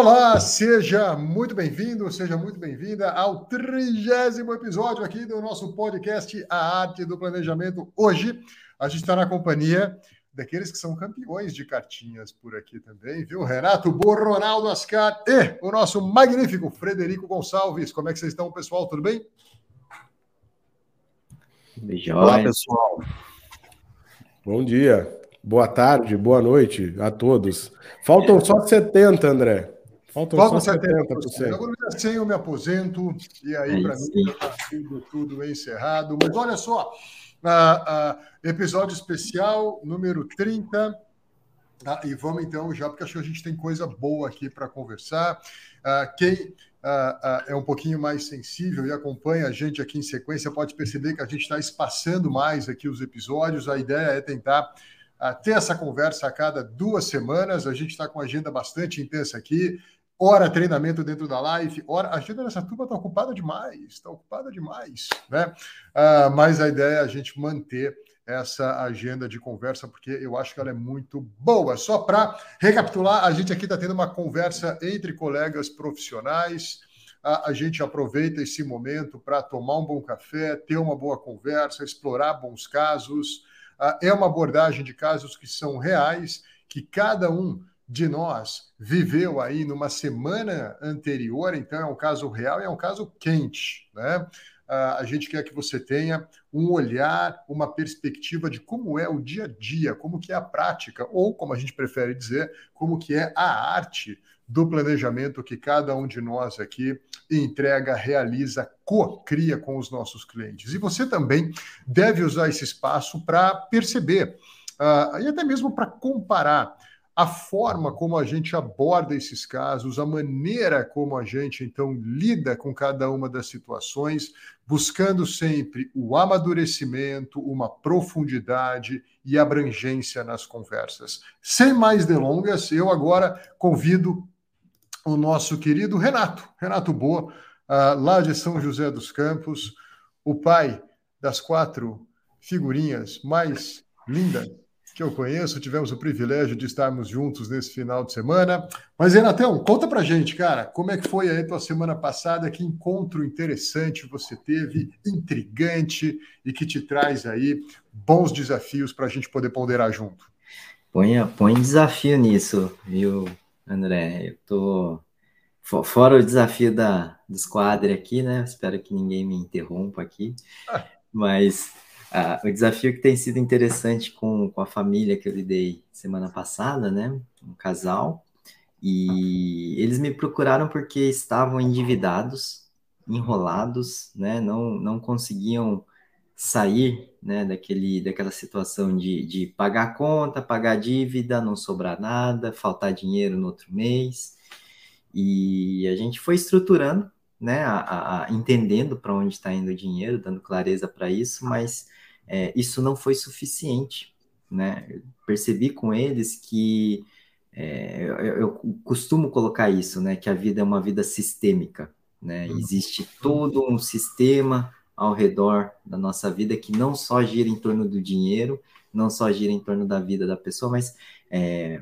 Olá, seja muito bem-vindo, seja muito bem-vinda ao trigésimo episódio aqui do nosso podcast A Arte do Planejamento. Hoje a gente está na companhia daqueles que são campeões de cartinhas por aqui também, viu? Renato Borronaldo Ascar e o nosso magnífico Frederico Gonçalves. Como é que vocês estão, pessoal? Tudo bem? Beijão. Olá, pessoal. Bom dia, boa tarde, boa noite a todos. Faltam só 70, André. Faltam Falta só 70%. Agora assim eu me aposento e aí, para mim, está tudo, tudo encerrado. Mas olha só, uh, uh, episódio especial número 30. Ah, e vamos então já, porque acho que a gente tem coisa boa aqui para conversar. Uh, quem uh, uh, é um pouquinho mais sensível e acompanha a gente aqui em sequência pode perceber que a gente está espaçando mais aqui os episódios. A ideia é tentar ter essa conversa a cada duas semanas. A gente está com agenda bastante intensa aqui hora treinamento dentro da live. A agenda dessa turma está ocupada demais, está ocupada demais, né? Uh, mas a ideia é a gente manter essa agenda de conversa, porque eu acho que ela é muito boa. Só para recapitular, a gente aqui está tendo uma conversa entre colegas profissionais. A, a gente aproveita esse momento para tomar um bom café, ter uma boa conversa, explorar bons casos. Uh, é uma abordagem de casos que são reais, que cada um de nós viveu aí numa semana anterior, então é um caso real e é um caso quente, né? Uh, a gente quer que você tenha um olhar, uma perspectiva de como é o dia a dia, como que é a prática, ou como a gente prefere dizer, como que é a arte do planejamento que cada um de nós aqui entrega, realiza, co-cria com os nossos clientes. E você também deve usar esse espaço para perceber uh, e até mesmo para comparar a forma como a gente aborda esses casos, a maneira como a gente então lida com cada uma das situações, buscando sempre o amadurecimento, uma profundidade e abrangência nas conversas. Sem mais delongas, eu agora convido o nosso querido Renato, Renato Boa, uh, lá de São José dos Campos, o pai das quatro figurinhas mais lindas que eu conheço, tivemos o privilégio de estarmos juntos nesse final de semana. Mas, Renatão, conta pra gente, cara, como é que foi aí tua semana passada? Que encontro interessante você teve, intrigante e que te traz aí bons desafios para a gente poder ponderar junto. Põe, põe desafio nisso, viu, André? Eu tô. Fora o desafio da, do esquadre aqui, né? Espero que ninguém me interrompa aqui. Ah. Mas ah, o desafio que tem sido interessante com, com a família que eu lidei semana passada, né? Um casal. E eles me procuraram porque estavam endividados, enrolados, né? Não, não conseguiam sair né, daquele, daquela situação de, de pagar conta, pagar dívida, não sobrar nada, faltar dinheiro no outro mês. E a gente foi estruturando, né, a, a, entendendo para onde está indo o dinheiro, dando clareza para isso, mas é, isso não foi suficiente, né? Eu percebi com eles que é, eu, eu, costumo colocar isso, né? Que a vida é uma vida sistêmica, né? Uhum. Existe todo um sistema ao redor da nossa vida que não só gira em torno do dinheiro, não só gira em torno da vida da pessoa, mas é,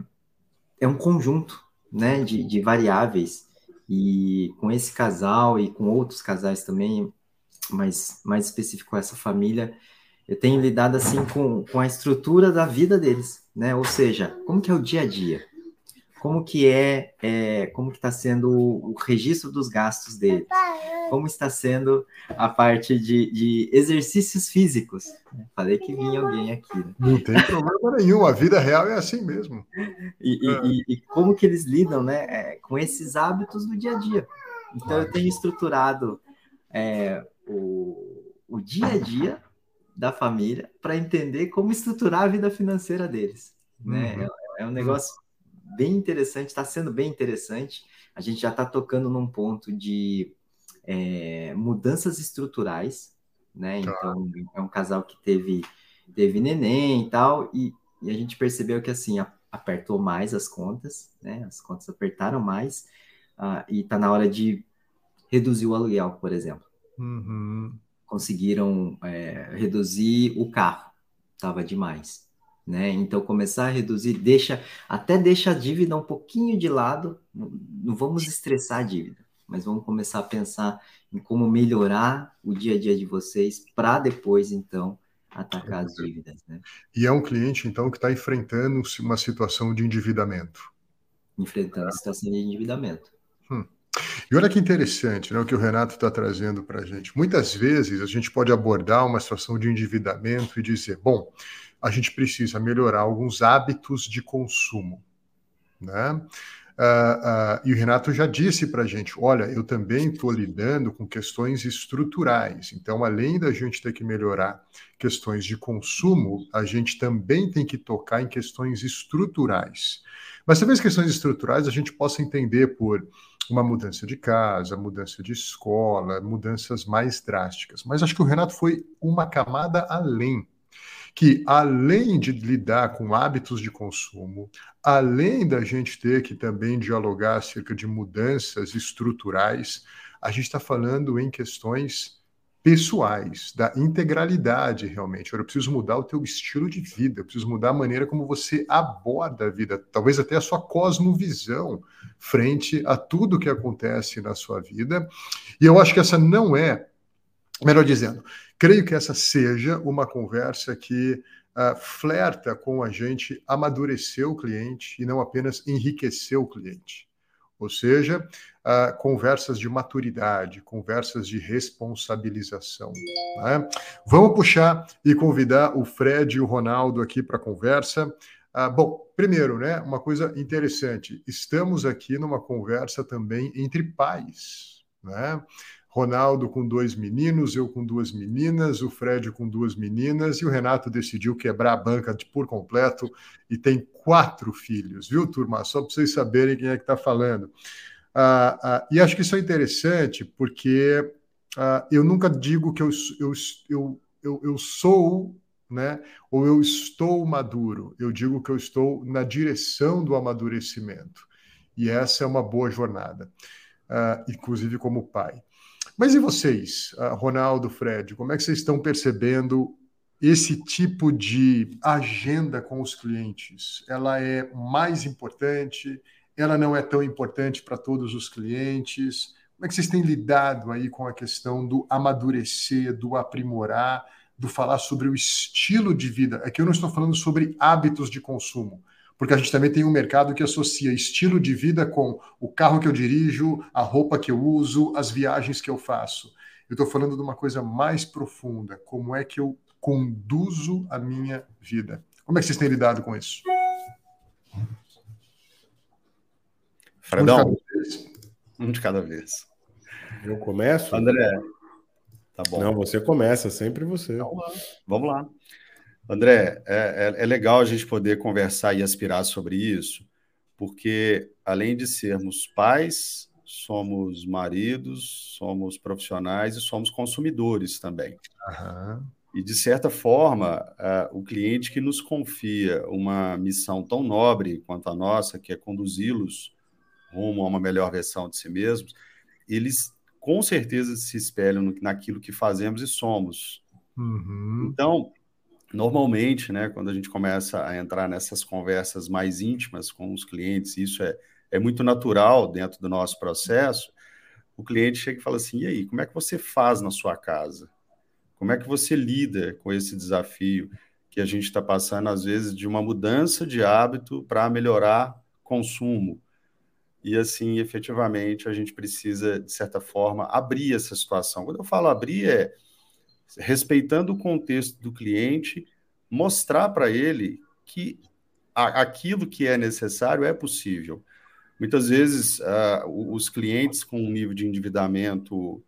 é um conjunto, né? De, de variáveis e com esse casal e com outros casais também, mas mais específico essa família, eu tenho lidado assim com, com a estrutura da vida deles, né? Ou seja, como que é o dia a dia? Como que é, é como que está sendo o, o, registro dos gastos deles? Como está sendo a parte de, de exercícios físicos? Falei que vinha alguém aqui. Né? Não tem problema nenhum, a vida real é assim mesmo. E, é. e, e como que eles lidam, né, é, com esses hábitos do dia a dia? Então eu tenho estruturado é, o, o dia a dia da família para entender como estruturar a vida financeira deles. Né? Uhum. É, é, um negócio bem interessante, está sendo bem interessante. A gente já está tocando num ponto de é, mudanças estruturais, né? Tá. Então, é um casal que teve, teve neném e tal, e, e a gente percebeu que, assim, apertou mais as contas, né? As contas apertaram mais, uh, e está na hora de reduzir o aluguel, por exemplo. Uhum. Conseguiram é, reduzir o carro, estava demais. Né? Então começar a reduzir, deixa até deixa a dívida um pouquinho de lado, não vamos estressar a dívida, mas vamos começar a pensar em como melhorar o dia a dia de vocês para depois então atacar as dívidas, né? E é um cliente então que está enfrentando uma situação de endividamento. Enfrentando a situação de endividamento. Hum. E olha que interessante né, o que o Renato está trazendo para a gente. Muitas vezes a gente pode abordar uma situação de endividamento e dizer, bom, a gente precisa melhorar alguns hábitos de consumo. Né? Uh, uh, e o Renato já disse para a gente: olha, eu também estou lidando com questões estruturais. Então, além da gente ter que melhorar questões de consumo, a gente também tem que tocar em questões estruturais. Mas talvez questões estruturais a gente possa entender por uma mudança de casa, mudança de escola, mudanças mais drásticas. Mas acho que o Renato foi uma camada além que além de lidar com hábitos de consumo, além da gente ter que também dialogar acerca de mudanças estruturais, a gente está falando em questões pessoais, da integralidade realmente. Eu preciso mudar o teu estilo de vida, eu preciso mudar a maneira como você aborda a vida, talvez até a sua cosmovisão frente a tudo que acontece na sua vida. E eu acho que essa não é, melhor dizendo, Creio que essa seja uma conversa que uh, flerta com a gente amadurecer o cliente e não apenas enriquecer o cliente. Ou seja, uh, conversas de maturidade, conversas de responsabilização. Né? Vamos puxar e convidar o Fred e o Ronaldo aqui para a conversa. Uh, bom, primeiro, né, uma coisa interessante, estamos aqui numa conversa também entre pais. Né? Ronaldo com dois meninos, eu com duas meninas, o Fred com duas meninas, e o Renato decidiu quebrar a banca de, por completo e tem quatro filhos, viu, turma? Só para vocês saberem quem é que está falando. Ah, ah, e acho que isso é interessante, porque ah, eu nunca digo que eu, eu, eu, eu, eu sou né? Ou eu estou maduro. Eu digo que eu estou na direção do amadurecimento. E essa é uma boa jornada, uh, inclusive como pai. Mas e vocês, ah, Ronaldo, Fred, como é que vocês estão percebendo esse tipo de agenda com os clientes? Ela é mais importante? Ela não é tão importante para todos os clientes? Como é que vocês têm lidado aí com a questão do amadurecer, do aprimorar, do falar sobre o estilo de vida? É que eu não estou falando sobre hábitos de consumo porque a gente também tem um mercado que associa estilo de vida com o carro que eu dirijo, a roupa que eu uso, as viagens que eu faço. Eu estou falando de uma coisa mais profunda, como é que eu conduzo a minha vida. Como é que vocês têm lidado com isso? Fredão, um de cada vez. Um de cada vez. Eu começo? André, tá bom. Não, você começa, sempre você. Então, vamos lá. André, é, é, é, legal a gente poder conversar e aspirar sobre isso, porque além de sermos pais, somos maridos, somos profissionais e somos consumidores também. Uhum. E, de certa forma, uh, o cliente que nos confia uma missão tão nobre quanto a nossa, que é conduzi-los rumo a uma melhor versão de si mesmos, eles com certeza se espelham naquilo que fazemos e somos. Uhum. Então, normalmente, né, quando a gente começa a entrar nessas conversas mais íntimas com os clientes, isso é, é muito natural dentro do nosso processo, o cliente chega e fala assim: e aí, como é que você faz na sua casa? Como é que você lida com esse desafio que a gente está passando, às vezes, de uma mudança de hábito para melhorar consumo? E assim, efetivamente, a gente precisa, de certa forma, abrir essa situação. Quando eu falo abrir, é respeitando o contexto do cliente, mostrar para ele que a, aquilo que é necessário é possível. Muitas vezes, uh, os clientes com um nível de endividamento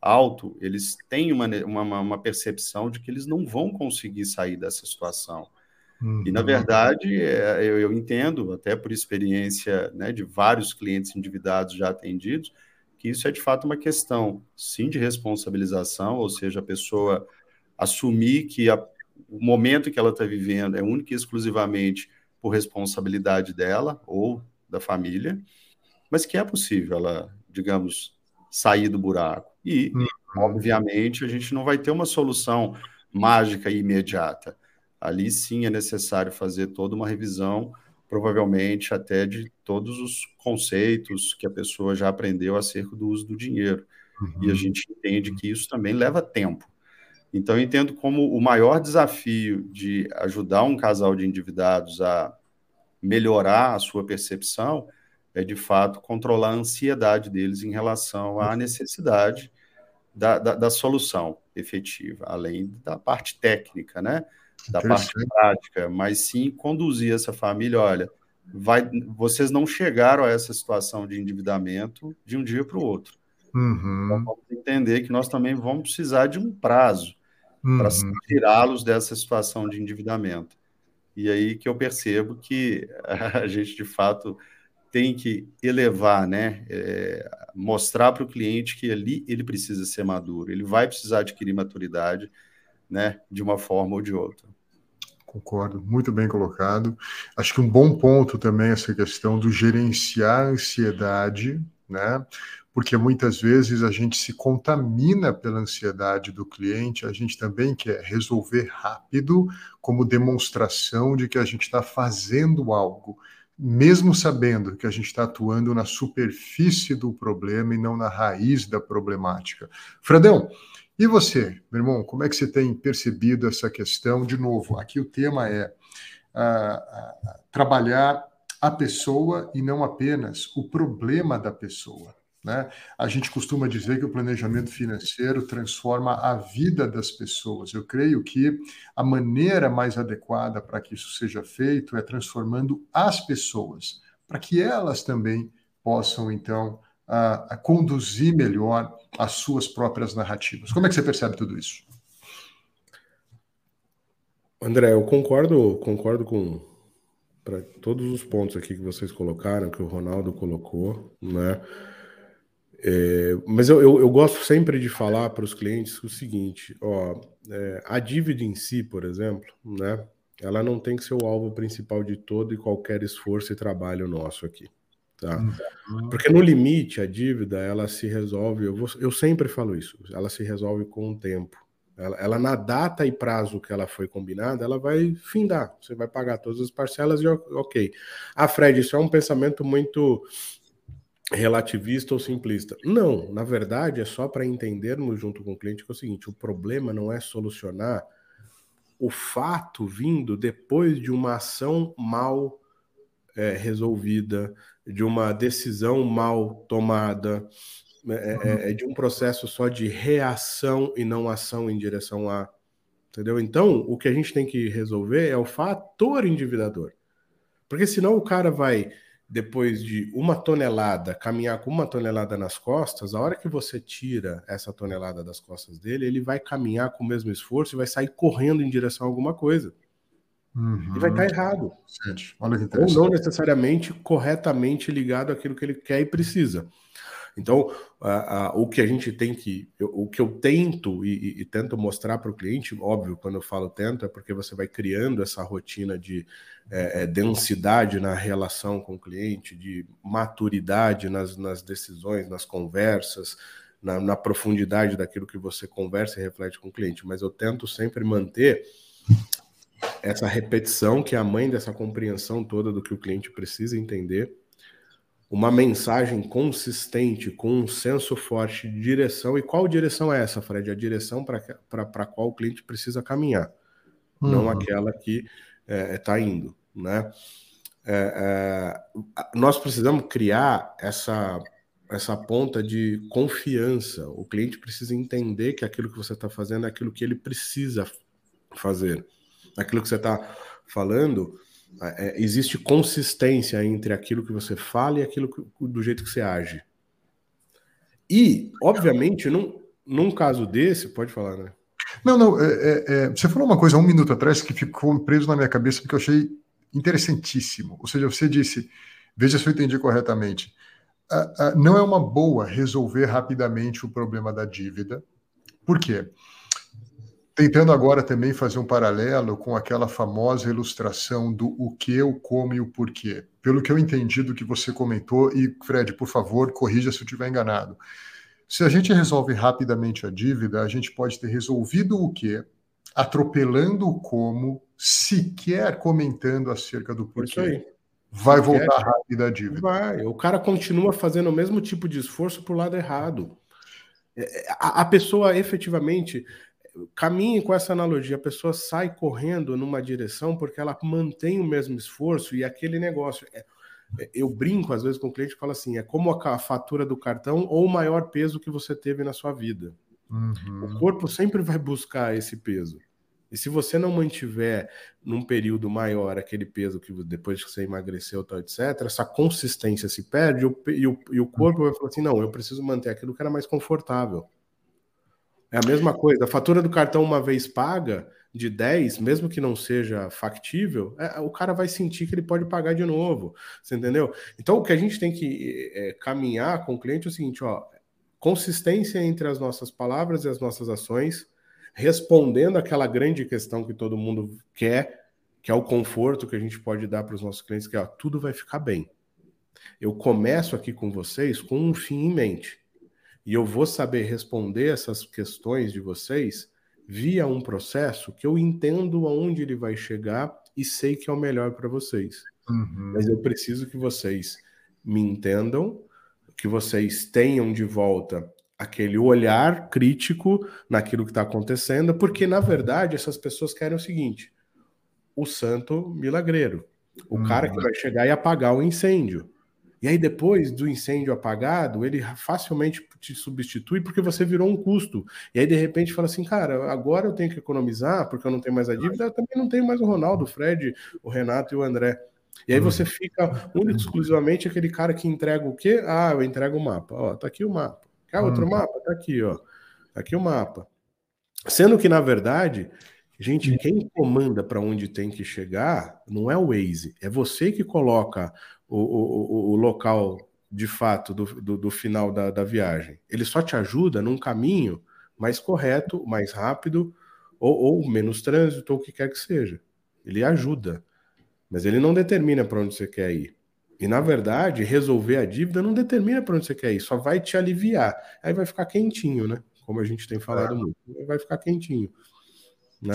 alto, eles têm uma, uma, uma, percepção de que eles não vão conseguir sair dessa situação. Uhum. E, na verdade, é, eu, eu, entendo, até por experiência né, de vários clientes endividados já atendidos, que isso é de fato uma questão, sim, de responsabilização, ou seja, a pessoa assumir que a, o momento que ela está vivendo é única e exclusivamente por responsabilidade dela ou da família, mas que é possível ela, digamos, sair do buraco. E, uhum. obviamente, a gente não vai ter uma solução mágica e imediata. Ali sim é necessário fazer toda uma revisão, provavelmente até de todos os conceitos que a pessoa já aprendeu acerca do uso do dinheiro. Uhum. E a uhum. gente entende que isso também leva tempo. Então, eu entendo como o maior desafio de ajudar um casal de endividados a melhorar a sua percepção é, de fato, controlar a ansiedade deles em relação à necessidade da, da, da solução efetiva, além da parte técnica, né? Da parte prática, mas sim conduzir essa família, olha, vai, vocês não chegaram a essa situação de endividamento de um dia para o outro. Uhum. Então, vamos entender que nós também vamos precisar de um prazo uhum. para tirá-los dessa situação de endividamento. E aí que eu percebo que a gente, de fato, tem que elevar, né? É, mostrar para o cliente que ali ele precisa ser maduro, ele vai precisar adquirir maturidade, né? De uma forma ou de outra. Concordo, muito bem colocado. Acho que um bom ponto também é essa questão do gerenciar a ansiedade, né? Porque muitas vezes a gente se contamina pela ansiedade do cliente, a gente também quer resolver rápido, como demonstração de que a gente está fazendo algo mesmo sabendo que a gente está atuando na superfície do problema e não na raiz da problemática. Fredão, e você, meu irmão, como é que você tem percebido essa questão? De novo, aqui o tema é uh, trabalhar a pessoa e não apenas o problema da pessoa. Né? A gente costuma dizer que o planejamento financeiro transforma a vida das pessoas. Eu creio que a maneira mais adequada para que isso seja feito é transformando as pessoas, para que elas também possam, então, a, a conduzir melhor as suas próprias narrativas. Como é que você percebe tudo isso? André, eu concordo, concordo com todos os pontos aqui que vocês colocaram, que o Ronaldo colocou, né? É, mas eu, eu, eu, gosto sempre de falar para os clientes o seguinte: ó, é, a dívida em si, por exemplo, né, ela não tem que ser o alvo principal de todo e qualquer esforço e trabalho nosso aqui. Tá? Uhum. Porque no limite, a dívida ela se resolve, eu, vou, eu sempre falo isso, ela se resolve com o tempo. Ela, ela, na data e prazo que ela foi combinada, ela vai findar. Você vai pagar todas as parcelas e ok. Ah, Fred, isso é um pensamento muito relativista ou simplista. Não, na verdade é só para entendermos junto com o cliente que é o seguinte: o problema não é solucionar o fato vindo depois de uma ação mal é, resolvida, de uma decisão mal tomada, é, é, uhum. é, de um processo só de reação e não ação em direção a. Entendeu? Então, o que a gente tem que resolver é o fator endividador. Porque senão o cara vai depois de uma tonelada, caminhar com uma tonelada nas costas, a hora que você tira essa tonelada das costas dele, ele vai caminhar com o mesmo esforço e vai sair correndo em direção a alguma coisa. Uhum. E vai estar errado. Olha que Ou não necessariamente corretamente ligado àquilo que ele quer e precisa. Então, o que a gente tem que, o que eu tento e, e, e tento mostrar para o cliente, óbvio, quando eu falo tento, é porque você vai criando essa rotina de é, é, densidade na relação com o cliente, de maturidade nas, nas decisões, nas conversas, na, na profundidade daquilo que você conversa e reflete com o cliente. Mas eu tento sempre manter essa repetição, que é a mãe dessa compreensão toda do que o cliente precisa entender uma mensagem consistente, com um senso forte de direção. E qual direção é essa, Fred? A direção para a qual o cliente precisa caminhar, uhum. não aquela que está é, tá indo. Né? É, é, nós precisamos criar essa, essa ponta de confiança. O cliente precisa entender que aquilo que você está fazendo é aquilo que ele precisa fazer. Aquilo que você está falando é, existe consistência entre aquilo que você fala e aquilo que, do jeito que você age. E, obviamente, num, num caso desse, pode falar, né? Não, não, é, é, é, você falou uma coisa um minuto atrás que ficou preso na minha cabeça porque eu achei interessantíssimo. Ou seja, você disse, veja se eu entendi corretamente, não é uma boa resolver rapidamente o problema da dívida. Por quê? Tentando agora também fazer um paralelo com aquela famosa ilustração do o que, o como e o porquê. Pelo que eu entendi do que você comentou, e Fred, por favor, corrija se eu estiver enganado. Se a gente resolve rapidamente a dívida, a gente pode ter resolvido o que, atropelando o como, sequer comentando acerca do porquê. Vai voltar rápido a dívida. Vai. O cara continua fazendo o mesmo tipo de esforço para o lado errado. É, é, a, a pessoa efetivamente caminhe com essa analogia, a pessoa sai correndo numa direção porque ela mantém o mesmo esforço e aquele negócio. É, eu brinco às vezes com o cliente e falo assim: é como a fatura do cartão ou o maior peso que você teve na sua vida. Uhum. O corpo sempre vai buscar esse peso. E se você não mantiver num período maior aquele peso que depois que você emagreceu, tal, etc., essa consistência se perde e o, e o corpo vai falar assim: não, eu preciso manter aquilo que era mais confortável. É a mesma coisa. A fatura do cartão, uma vez paga, de 10, mesmo que não seja factível, é, o cara vai sentir que ele pode pagar de novo. Você entendeu? Então, o que a gente tem que é, caminhar com o cliente é o seguinte: ó, consistência entre as nossas palavras e as nossas ações, respondendo aquela grande questão que todo mundo quer, que é o conforto que a gente pode dar para os nossos clientes, que é ó, tudo vai ficar bem. Eu começo aqui com vocês com um fim em mente. E eu vou saber responder essas questões de vocês via um processo que eu entendo aonde ele vai chegar e sei que é o melhor para vocês. Uhum. Mas eu preciso que vocês me entendam, que vocês tenham de volta aquele olhar crítico naquilo que está acontecendo, porque na verdade essas pessoas querem o seguinte: o santo milagreiro, o uhum. cara que vai chegar e apagar o incêndio. E aí, depois do incêndio apagado, ele facilmente te substitui porque você virou um custo. E aí, de repente, fala assim: cara, agora eu tenho que economizar porque eu não tenho mais a dívida, eu também não tenho mais o Ronaldo, o Fred, o Renato e o André. E aí você fica único exclusivamente aquele cara que entrega o quê? Ah, eu entrego o mapa. Ó, tá aqui o mapa. Quer outro uhum. mapa? Tá aqui, ó. Tá aqui o mapa. Sendo que, na verdade, gente, quem comanda para onde tem que chegar não é o Waze, é você que coloca o, o, o local de fato do, do, do final da, da, viagem. Ele só te ajuda num caminho mais correto, mais rápido, ou, ou menos trânsito, ou o que quer que seja. Ele ajuda, mas ele não determina para onde você quer ir. E na verdade, resolver a dívida não determina para onde você quer ir, só vai te aliviar. Aí vai ficar quentinho, né? Como a gente tem falado é. muito, vai ficar quentinho, né?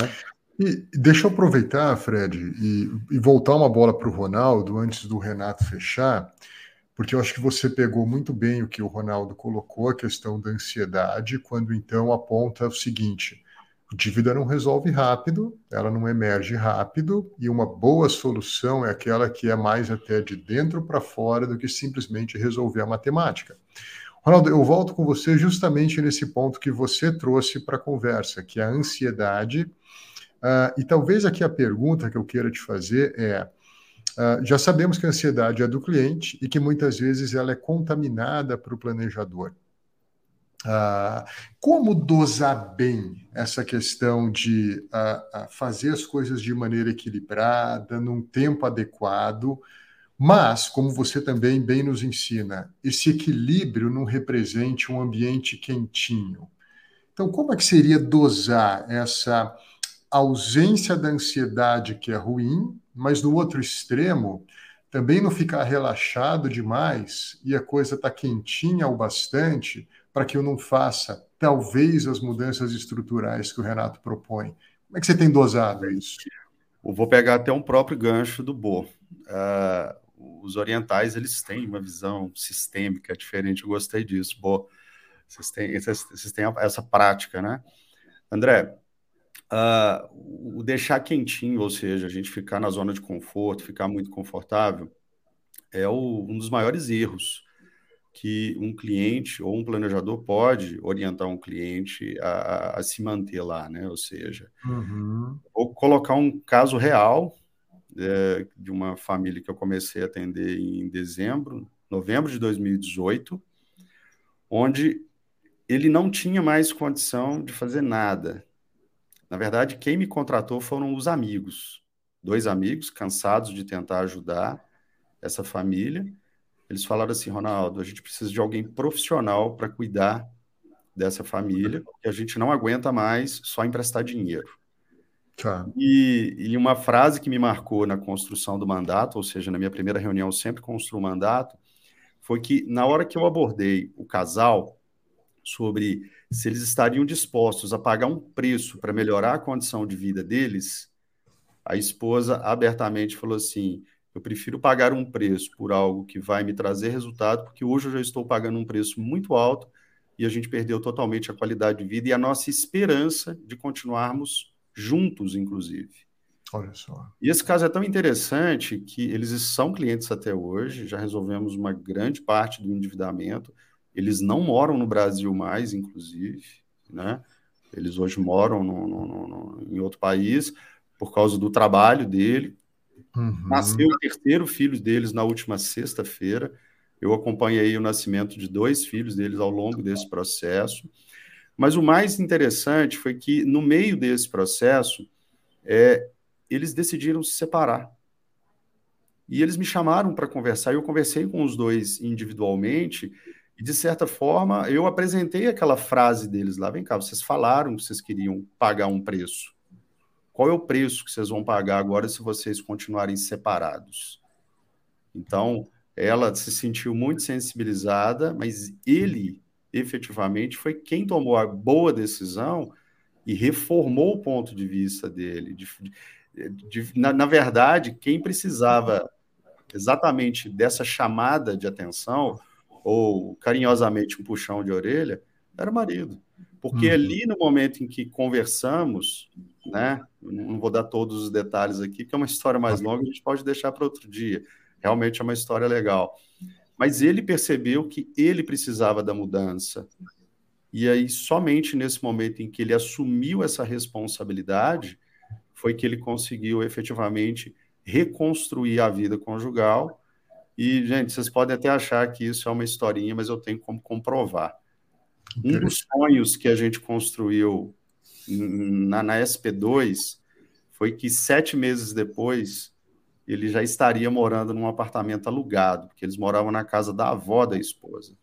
E deixa eu aproveitar, Fred, e, e voltar uma bola para o Ronaldo antes do Renato fechar, porque eu acho que você pegou muito bem o que o Ronaldo colocou, a questão da ansiedade, quando então aponta o seguinte: dívida não resolve rápido, ela não emerge rápido, e uma boa solução é aquela que é mais até de dentro para fora do que simplesmente resolver a matemática. Ronaldo, eu volto com você justamente nesse ponto que você trouxe para a conversa, que é a ansiedade Uh, e talvez aqui a pergunta que eu queira te fazer é: uh, já sabemos que a ansiedade é do cliente e que muitas vezes ela é contaminada para o planejador. Uh, como dosar bem essa questão de fazer as coisas de maneira equilibrada, num tempo adequado, mas, como você também bem nos ensina, esse equilíbrio não represente um ambiente quentinho. Então, como é que seria dosar essa ausência da ansiedade, que é ruim, mas no outro extremo, também não ficar relaxado demais e a coisa está quentinha o bastante para que eu não faça, talvez, as mudanças estruturais que o Renato propõe. Como é que você tem dosado isso? Eu vou pegar até um próprio gancho do Bo. Uh, os orientais eles têm uma visão sistêmica diferente. Eu gostei disso. Bo, vocês têm, vocês têm essa prática, né? André, Uh, o deixar quentinho, ou seja, a gente ficar na zona de conforto, ficar muito confortável, é o, um dos maiores erros que um cliente ou um planejador pode orientar um cliente a, a, a se manter lá, né? Ou seja, uhum. vou colocar um caso real é, de uma família que eu comecei a atender em dezembro, novembro de 2018, onde ele não tinha mais condição de fazer nada Na verdade, quem me contratou foram os amigos, dois amigos cansados de tentar ajudar essa família. Eles falaram assim, Ronaldo, a gente precisa de alguém profissional para cuidar dessa família, que a gente não aguenta mais só emprestar dinheiro. Tá. E, e, uma frase que me marcou na construção do mandato, ou seja, na minha primeira reunião, eu sempre construo mandato, foi que na hora que eu abordei o casal sobre se eles estariam dispostos a pagar um preço para melhorar a condição de vida deles, a esposa abertamente falou assim: eu prefiro pagar um preço por algo que vai me trazer resultado, porque hoje eu já estou pagando um preço muito alto e a gente perdeu totalmente a qualidade de vida e a nossa esperança de continuarmos juntos, inclusive. Olha só. E esse caso é tão interessante que eles são clientes até hoje, já resolvemos uma grande parte do endividamento. Eles não moram no Brasil mais, inclusive, né? Eles hoje moram no, no, no, em outro país por causa do trabalho dele. Uhum. Nasceu o terceiro filho deles na última sexta-feira. Eu acompanhei o nascimento de dois filhos deles ao longo desse processo. Mas o mais interessante foi que, no meio desse processo, é, eles decidiram se separar. E eles me chamaram para conversar, e eu conversei com os dois individualmente, e de certa forma eu apresentei aquela frase deles lá: vem cá, vocês falaram que vocês queriam pagar um preço. Qual é o preço que vocês vão pagar agora se vocês continuarem separados? Então, ela se sentiu muito sensibilizada, mas ele efetivamente foi quem tomou a boa decisão e reformou o ponto de vista dele. De, de, na, na, verdade, quem precisava exatamente dessa chamada de atenção, ou carinhosamente um puxão de orelha, era o marido. Porque uhum. ali no momento em que conversamos, né, não vou dar todos os detalhes aqui, que é uma história mais longa, a gente pode deixar para outro dia. Realmente é uma história legal. Mas ele percebeu que ele precisava da mudança. E aí, somente nesse momento em que ele assumiu essa responsabilidade, foi que ele conseguiu efetivamente reconstruir a vida conjugal. E, gente, vocês podem até achar que isso é uma historinha, mas eu tenho como comprovar. Um dos sonhos que a gente construiu na, na SP2 foi que sete meses depois ele já estaria morando num apartamento alugado, porque eles moravam na casa da avó da esposa.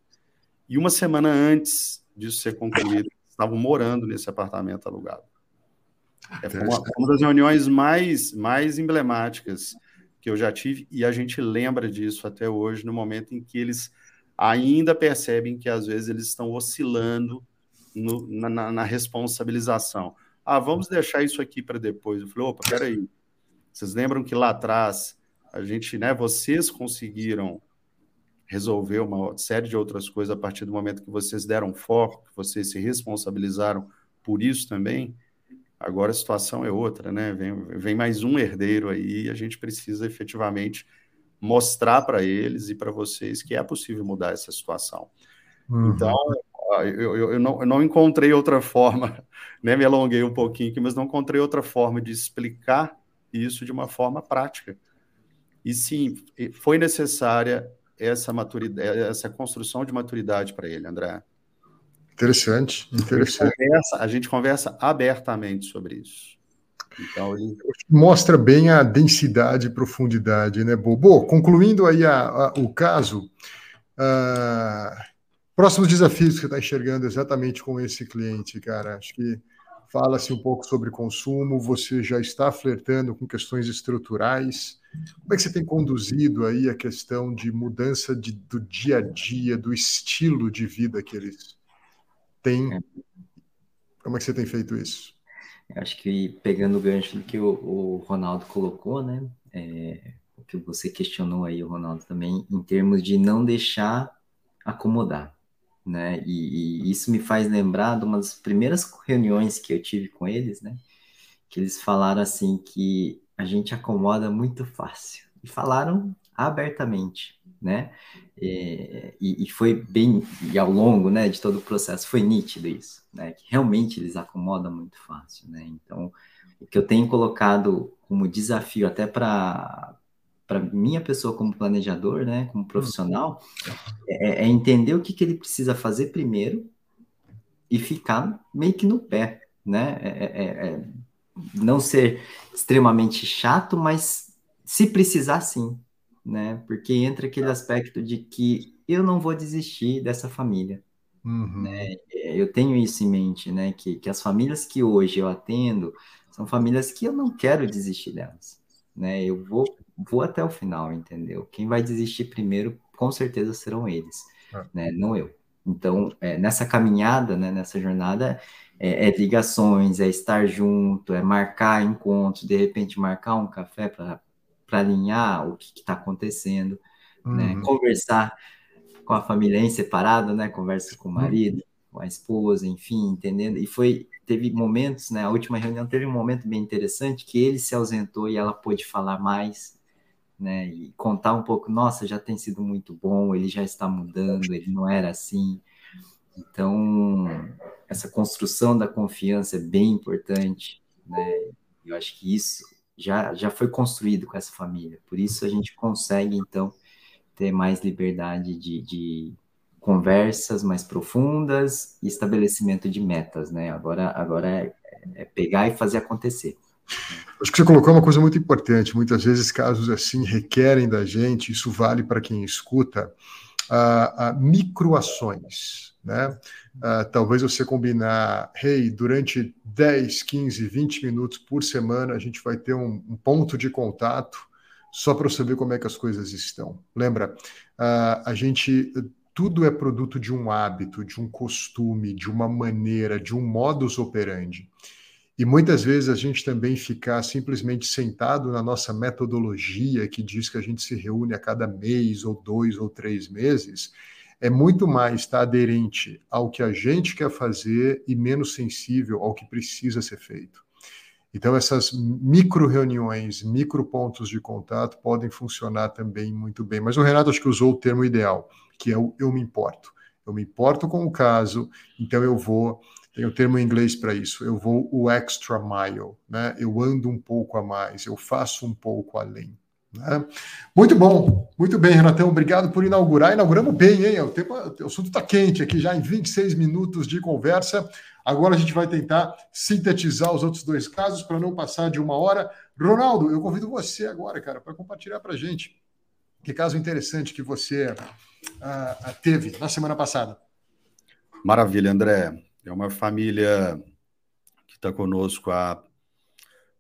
E uma semana antes disso ser concluído, estavam morando nesse apartamento alugado. É, foi uma, uma das reuniões mais, mais emblemáticas que eu já tive, e a gente lembra disso até hoje, no momento em que eles ainda percebem que às vezes eles estão oscilando no, na, na, responsabilização. Ah, vamos deixar isso aqui para depois. Eu falei, opa, peraí. Vocês lembram que lá atrás a gente, né, vocês conseguiram resolver uma série de outras coisas a partir do momento que vocês deram foco, que vocês se responsabilizaram por isso também. Agora a situação é outra, né? Vem, vem mais um herdeiro aí e a gente precisa efetivamente mostrar para eles e para vocês que é possível mudar essa situação. Uhum. Então, eu, eu, eu, não, eu, não, encontrei outra forma, né? Me alonguei um pouquinho aqui, mas não encontrei outra forma de explicar isso de uma forma prática. E sim, foi necessária essa maturidade, essa construção de maturidade para ele, André. Interessante, interessante. A gente, conversa, a gente conversa abertamente sobre isso. Então, ele... Mostra bem a densidade e profundidade, né, Bobo? Concluindo aí a, a, o caso, uh, próximos desafios que você está enxergando exatamente com esse cliente, cara. Acho que fala-se um pouco sobre consumo, você já está flertando com questões estruturais. Como é que você tem conduzido aí a questão de mudança de, do dia a dia, do estilo de vida que eles têm? Como é que você tem feito isso? Eu acho que pegando o gancho do que o, o Ronaldo colocou, né? É, o que você questionou aí, o Ronaldo, também, em termos de não deixar acomodar, né? E, e, isso me faz lembrar de uma das primeiras reuniões que eu tive com eles, né? Que eles falaram assim que a gente acomoda muito fácil. E falaram abertamente, né? E, e, foi bem, e ao longo, né, de todo o processo, foi nítido isso, né? Que realmente eles acomodam muito fácil, né? Então, o que eu tenho colocado como desafio até para para minha pessoa como planejador, né, como profissional, é, é entender o que, que ele precisa fazer primeiro e ficar meio que no pé, né? É, é, é, é não ser extremamente chato, mas se precisar sim, né? Porque entra aquele aspecto de que eu não vou desistir dessa família. Uhum. Né? É, eu tenho isso em mente, né? Que, que as famílias que hoje eu atendo são famílias que eu não quero desistir delas, né? Eu vou, vou até o final, entendeu? Quem vai desistir primeiro, com certeza serão eles, é. né? Não eu. Então, é, nessa caminhada, né, nessa jornada, é, é, ligações, é estar junto, é marcar encontros, de repente marcar um café para alinhar o que está acontecendo, né? uhum. né? Conversar com a família em separado, né? Conversa com o marido, uhum. com a esposa, enfim, entendendo. E foi, teve momentos, né? A última reunião teve um momento bem interessante que ele se ausentou e ela pôde falar mais, né? E contar um pouco, nossa, já tem sido muito bom, ele já está mudando, ele não era assim. Então, essa construção da confiança é bem importante, né? Eu acho que isso já, já foi construído com essa família. Por isso a gente consegue, então, ter mais liberdade de, de conversas mais profundas e estabelecimento de metas, né? Agora, agora é, é pegar e fazer acontecer. Acho que você colocou uma coisa muito importante. Muitas vezes casos assim requerem da gente, isso vale para quem escuta, a, a microações, né? Uh, talvez você combinar, hey, durante 10, 15, 20 minutos por semana a gente vai ter um, um ponto de contato só para saber como é que as coisas estão. Lembra, uh, a gente tudo é produto de um hábito, de um costume, de uma maneira, de um modus operandi. E muitas vezes a gente também ficar simplesmente sentado na nossa metodologia, que diz que a gente se reúne a cada mês, ou dois, ou três meses, é muito mais estar tá, aderente ao que a gente quer fazer e menos sensível ao que precisa ser feito. Então, essas micro reuniões, micro pontos de contato podem funcionar também muito bem. Mas o Renato acho que usou o termo ideal, que é o eu me importo. Eu me importo com o caso, então eu vou, tem o termo em inglês para isso, eu vou o extra mile, né? Eu ando um pouco a mais, eu faço um pouco além. Né? Muito bom, muito bem, Renatão. Obrigado por inaugurar. Inauguramos bem, hein? O, tempo, o assunto está quente aqui já em 26 minutos de conversa. Agora a gente vai tentar sintetizar os outros dois casos para não passar de uma hora. Ronaldo, eu convido você agora, cara, para compartilhar para a gente que caso interessante que você uh, teve na semana passada. Maravilha, André. É uma família que está conosco há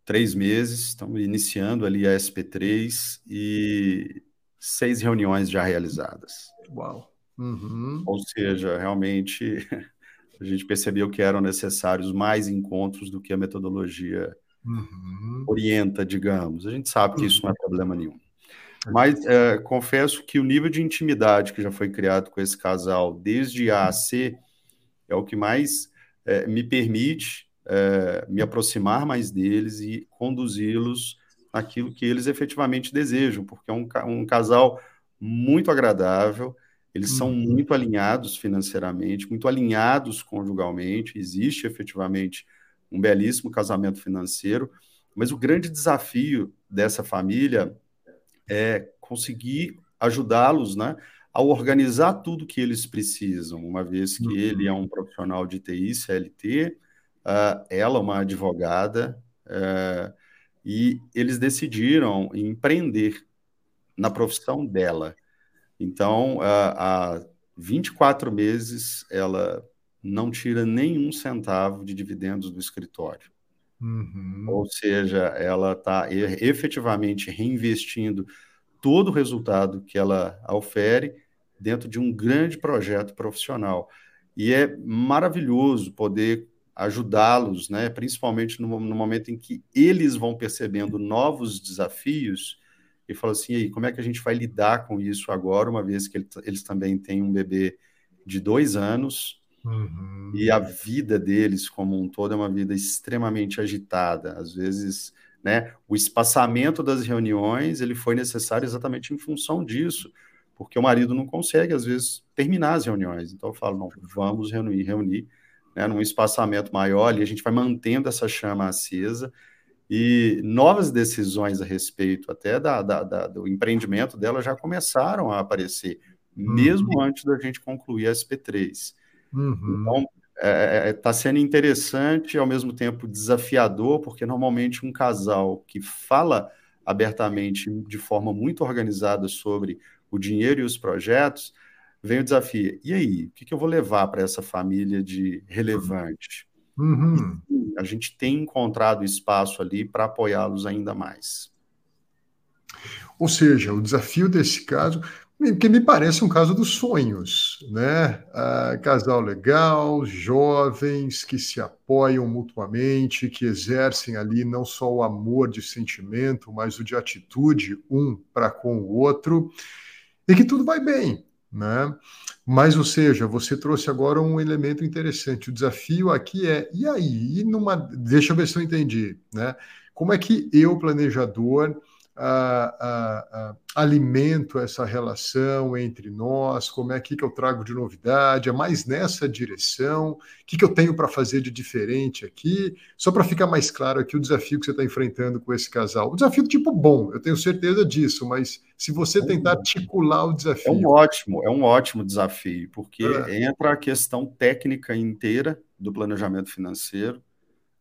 três meses, estamos iniciando ali a SP3 e seis reuniões já realizadas. Uau! Uhum. Ou seja, realmente a gente percebeu que eram necessários mais encontros do que a metodologia uhum. orienta, digamos. A gente sabe que isso não é problema nenhum. Mas é, confesso que o nível de intimidade que já foi criado com esse casal, desde A a C, é o que mais é, me permite é, me aproximar mais deles e conduzi-los naquilo que eles efetivamente desejam, porque é um, um casal muito agradável, eles são uhum. muito alinhados financeiramente, muito alinhados conjugalmente, existe efetivamente um belíssimo casamento financeiro, mas o grande desafio dessa família é conseguir ajudá-los né, a organizar tudo que eles precisam, uma vez que uhum. ele é um profissional de TI, CLT, uh, ela uma advogada, uh, e eles decidiram empreender na profissão dela. Então, uh, há 24 meses, ela não tira nenhum centavo de dividendos do escritório. Uhum. Ou seja, ela está efetivamente reinvestindo todo o resultado que ela ofere dentro de um grande projeto profissional. E é maravilhoso poder ajudá-los, né, principalmente no, no, momento em que eles vão percebendo novos desafios e falam assim, aí, como é que a gente vai lidar com isso agora, uma vez que eles também têm um bebê de dois anos uhum. e a vida deles como um todo é uma vida extremamente agitada, às vezes, né, o espaçamento das reuniões ele foi necessário exatamente em função disso, porque o marido não consegue às vezes terminar as reuniões, então eu falo, não, vamos reunir, reunir né, num espaçamento maior, e a gente vai mantendo essa chama acesa, e novas decisões a respeito até da, da, da do empreendimento dela já começaram a aparecer, uhum. mesmo antes da gente concluir a SP3. Uhum. Então, está é, é, tá sendo interessante e ao mesmo tempo desafiador, porque normalmente um casal que fala abertamente, de forma muito organizada sobre o dinheiro e os projetos, vem o desafio. E aí, o que, que eu vou levar para essa família de relevante? Uhum. A gente tem encontrado espaço ali para apoiá-los ainda mais. Ou seja, o desafio desse caso, que me parece um caso dos sonhos, né? Ah, casal legal, jovens que se apoiam mutuamente, que exercem ali não só o amor de sentimento, mas o de atitude um para com o outro, e que tudo vai bem, né? Mas, ou seja, você trouxe agora um elemento interessante. O desafio aqui é, e aí? E numa, deixa eu ver se eu entendi, né? Como é que eu, planejador, alimento essa relação entre nós, como é que, que eu trago de novidade, é mais nessa direção, o que, que eu tenho para fazer de diferente aqui, só para ficar mais claro aqui o desafio que você está enfrentando com esse casal. O desafio tipo bom, eu tenho certeza disso, mas se você tentar articular o desafio. É um ótimo, é um ótimo desafio, porque é. entra a questão técnica inteira do planejamento financeiro,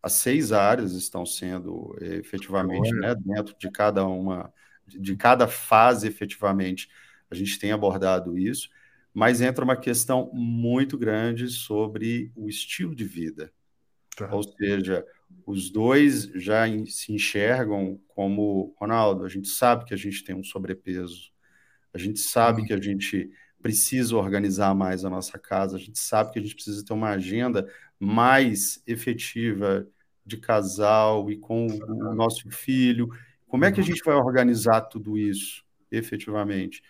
as seis áreas estão sendo eh, efetivamente né, dentro de cada uma, de cada fase efetivamente, a gente tem abordado isso, mas entra uma questão muito grande sobre o estilo de vida. Tá. Ou seja, os dois já se enxergam como, Ronaldo, a gente sabe que a gente tem um sobrepeso, a gente sabe uhum. que a gente precisa organizar mais a nossa casa, a gente sabe que a gente precisa ter uma agenda mais efetiva de casal e com o nosso filho. Como é que a gente vai organizar tudo isso efetivamente?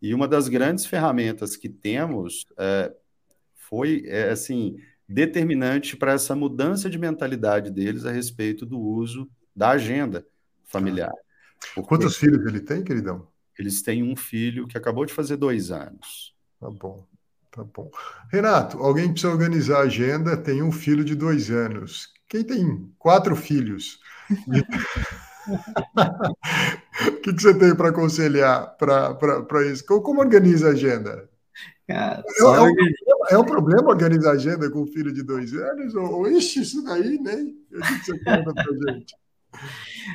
E uma das grandes ferramentas que temos é, foi, é, assim, determinante para essa mudança de mentalidade deles a respeito do uso da agenda familiar. Porque Quantos filhos ele tem, queridão? Eles têm um filho que acabou de fazer dois anos. Tá bom. Tá bom. Renato, alguém precisa organizar a agenda, tem um filho de dois anos. Quem tem quatro filhos? O que, que, você tem para aconselhar para isso? Como, como, organiza a agenda? Cara, é, é, um, é, um, problema organizar a agenda com um filho de dois anos? Ou, ou ixi, isso daí nem. O que, que você conta para gente?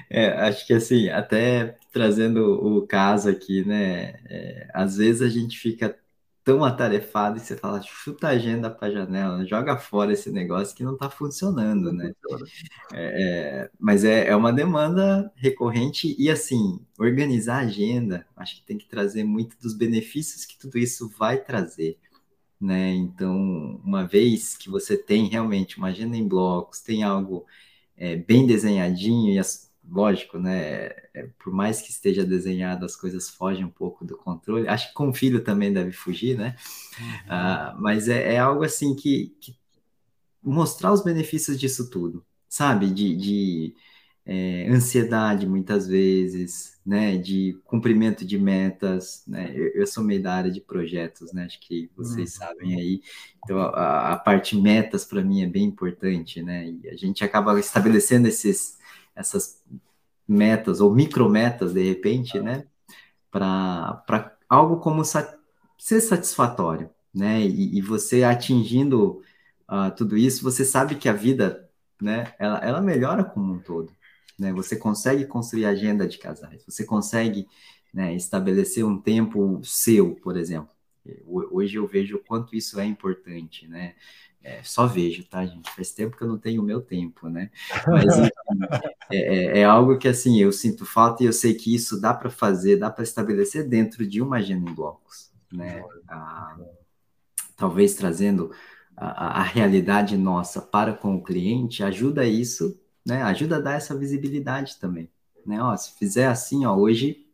É, acho que assim, até trazendo o caso aqui, né? É, às vezes a gente fica tão atarefado e você fala, chuta a agenda para a janela, joga fora esse negócio que não está funcionando, né? É, é, mas é, é uma demanda recorrente e, assim, organizar a agenda, acho que tem que trazer muito dos benefícios que tudo isso vai trazer, né? Então, uma vez que você tem realmente uma agenda em blocos, tem algo é, bem desenhadinho e as lógico, né? É, por mais que esteja desenhado, as coisas fogem um pouco do controle. Acho que com o filho também deve fugir, né? Uhum. Uh, mas é, é, algo assim que, que, mostrar os benefícios disso tudo, sabe? De, de é, ansiedade muitas vezes, né? De cumprimento de metas, né? Eu, eu, sou meio da área de projetos, né? Acho que vocês uhum. sabem aí. Então a, a parte metas para mim é bem importante, né? E a gente acaba estabelecendo esses essas metas ou micrometas de repente, né? Para algo como sa ser satisfatório, né? E, e você atingindo uh, tudo isso, você sabe que a vida, né? Ela, ela melhora como um todo, né? Você consegue construir agenda de casais, você consegue né, estabelecer um tempo seu, por exemplo. Hoje eu vejo o quanto isso é importante, né? É, só vejo, tá, gente? Faz tempo que eu não tenho o meu tempo, né? Mas é, é, é, algo que assim eu sinto falta e eu sei que isso dá para fazer, dá para estabelecer dentro de uma agenda em blocos, né? Ah, talvez trazendo a, a, realidade nossa para com o cliente ajuda isso, né? Ajuda a dar essa visibilidade também, né? Ó, se fizer assim, ó, hoje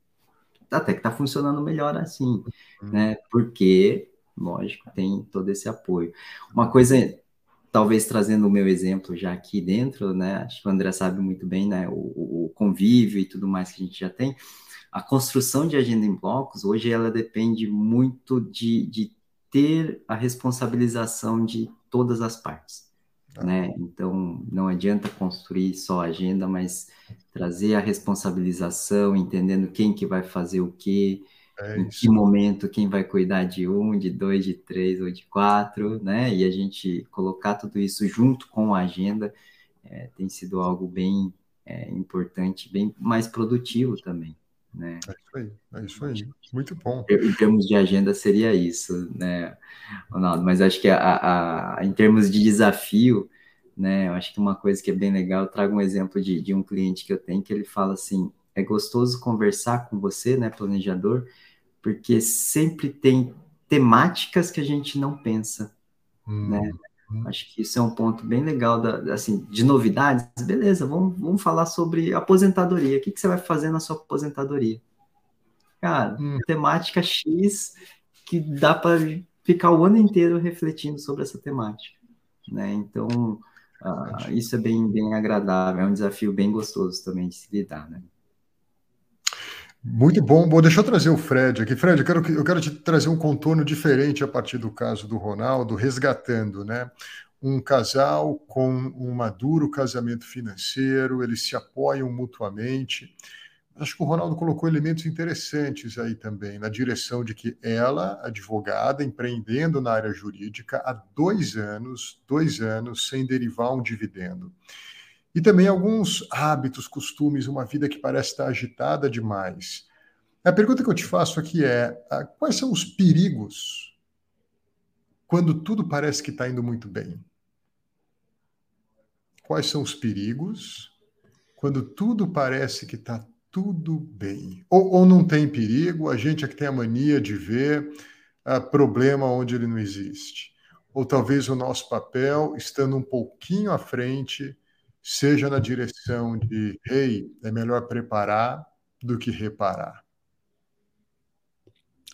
até que tá funcionando melhor assim, uhum. né? Porque lógico, tem todo esse apoio. Uma coisa, talvez trazendo o meu exemplo já aqui dentro, né? Acho que o André sabe muito bem, né? O, o convívio e tudo mais que a gente já tem. A construção de agenda em blocos, hoje, ela depende muito de, de ter a responsabilização de todas as partes. Tá. Né? Então, não adianta construir só a agenda, mas trazer a responsabilização, entendendo quem que vai fazer o quê, É em que momento quem vai cuidar de um, de dois, de três ou de quatro, né? E a gente colocar tudo isso junto com a agenda é, tem sido algo bem é, importante, bem mais produtivo também. Né? É isso aí, é isso aí. Muito bom. Em termos de agenda seria isso, né, Ronaldo? Mas acho que a, a, em termos de desafio, né, eu acho que uma coisa que é bem legal, eu trago um exemplo de, de um cliente que eu tenho que ele fala assim, é gostoso conversar com você, né, planejador, porque sempre tem temáticas que a gente não pensa, hum. né? Hum. Acho que isso é um ponto bem legal da, assim, de novidades. Beleza, vamos, vamos falar sobre aposentadoria. O que, que você vai fazer na sua aposentadoria? Cara, hum. temática X que dá para ficar o ano inteiro refletindo sobre essa temática. Né? Então, uh, isso é bem, bem agradável, é um desafio bem gostoso também de se lidar. Né? Muito bom. Bom, deixa eu trazer o Fred aqui. Fred, eu quero, eu quero te trazer um contorno diferente a partir do caso do Ronaldo, resgatando, né? Um casal com um maduro casamento financeiro, eles se apoiam mutuamente. Acho que o Ronaldo colocou elementos interessantes aí também, na direção de que ela, advogada, empreendendo na área jurídica há dois anos, dois anos, sem derivar um dividendo. E também alguns hábitos, costumes, uma vida que parece estar agitada demais. A pergunta que eu te faço aqui é: ah, quais são os perigos quando tudo parece que está indo muito bem? Quais são os perigos quando tudo parece que está tudo bem? Ou, ou, não tem perigo, a gente é que tem a mania de ver uh, problema onde ele não existe. Ou talvez o nosso papel, estando um pouquinho à frente, seja na direção de, hey, é melhor preparar do que reparar.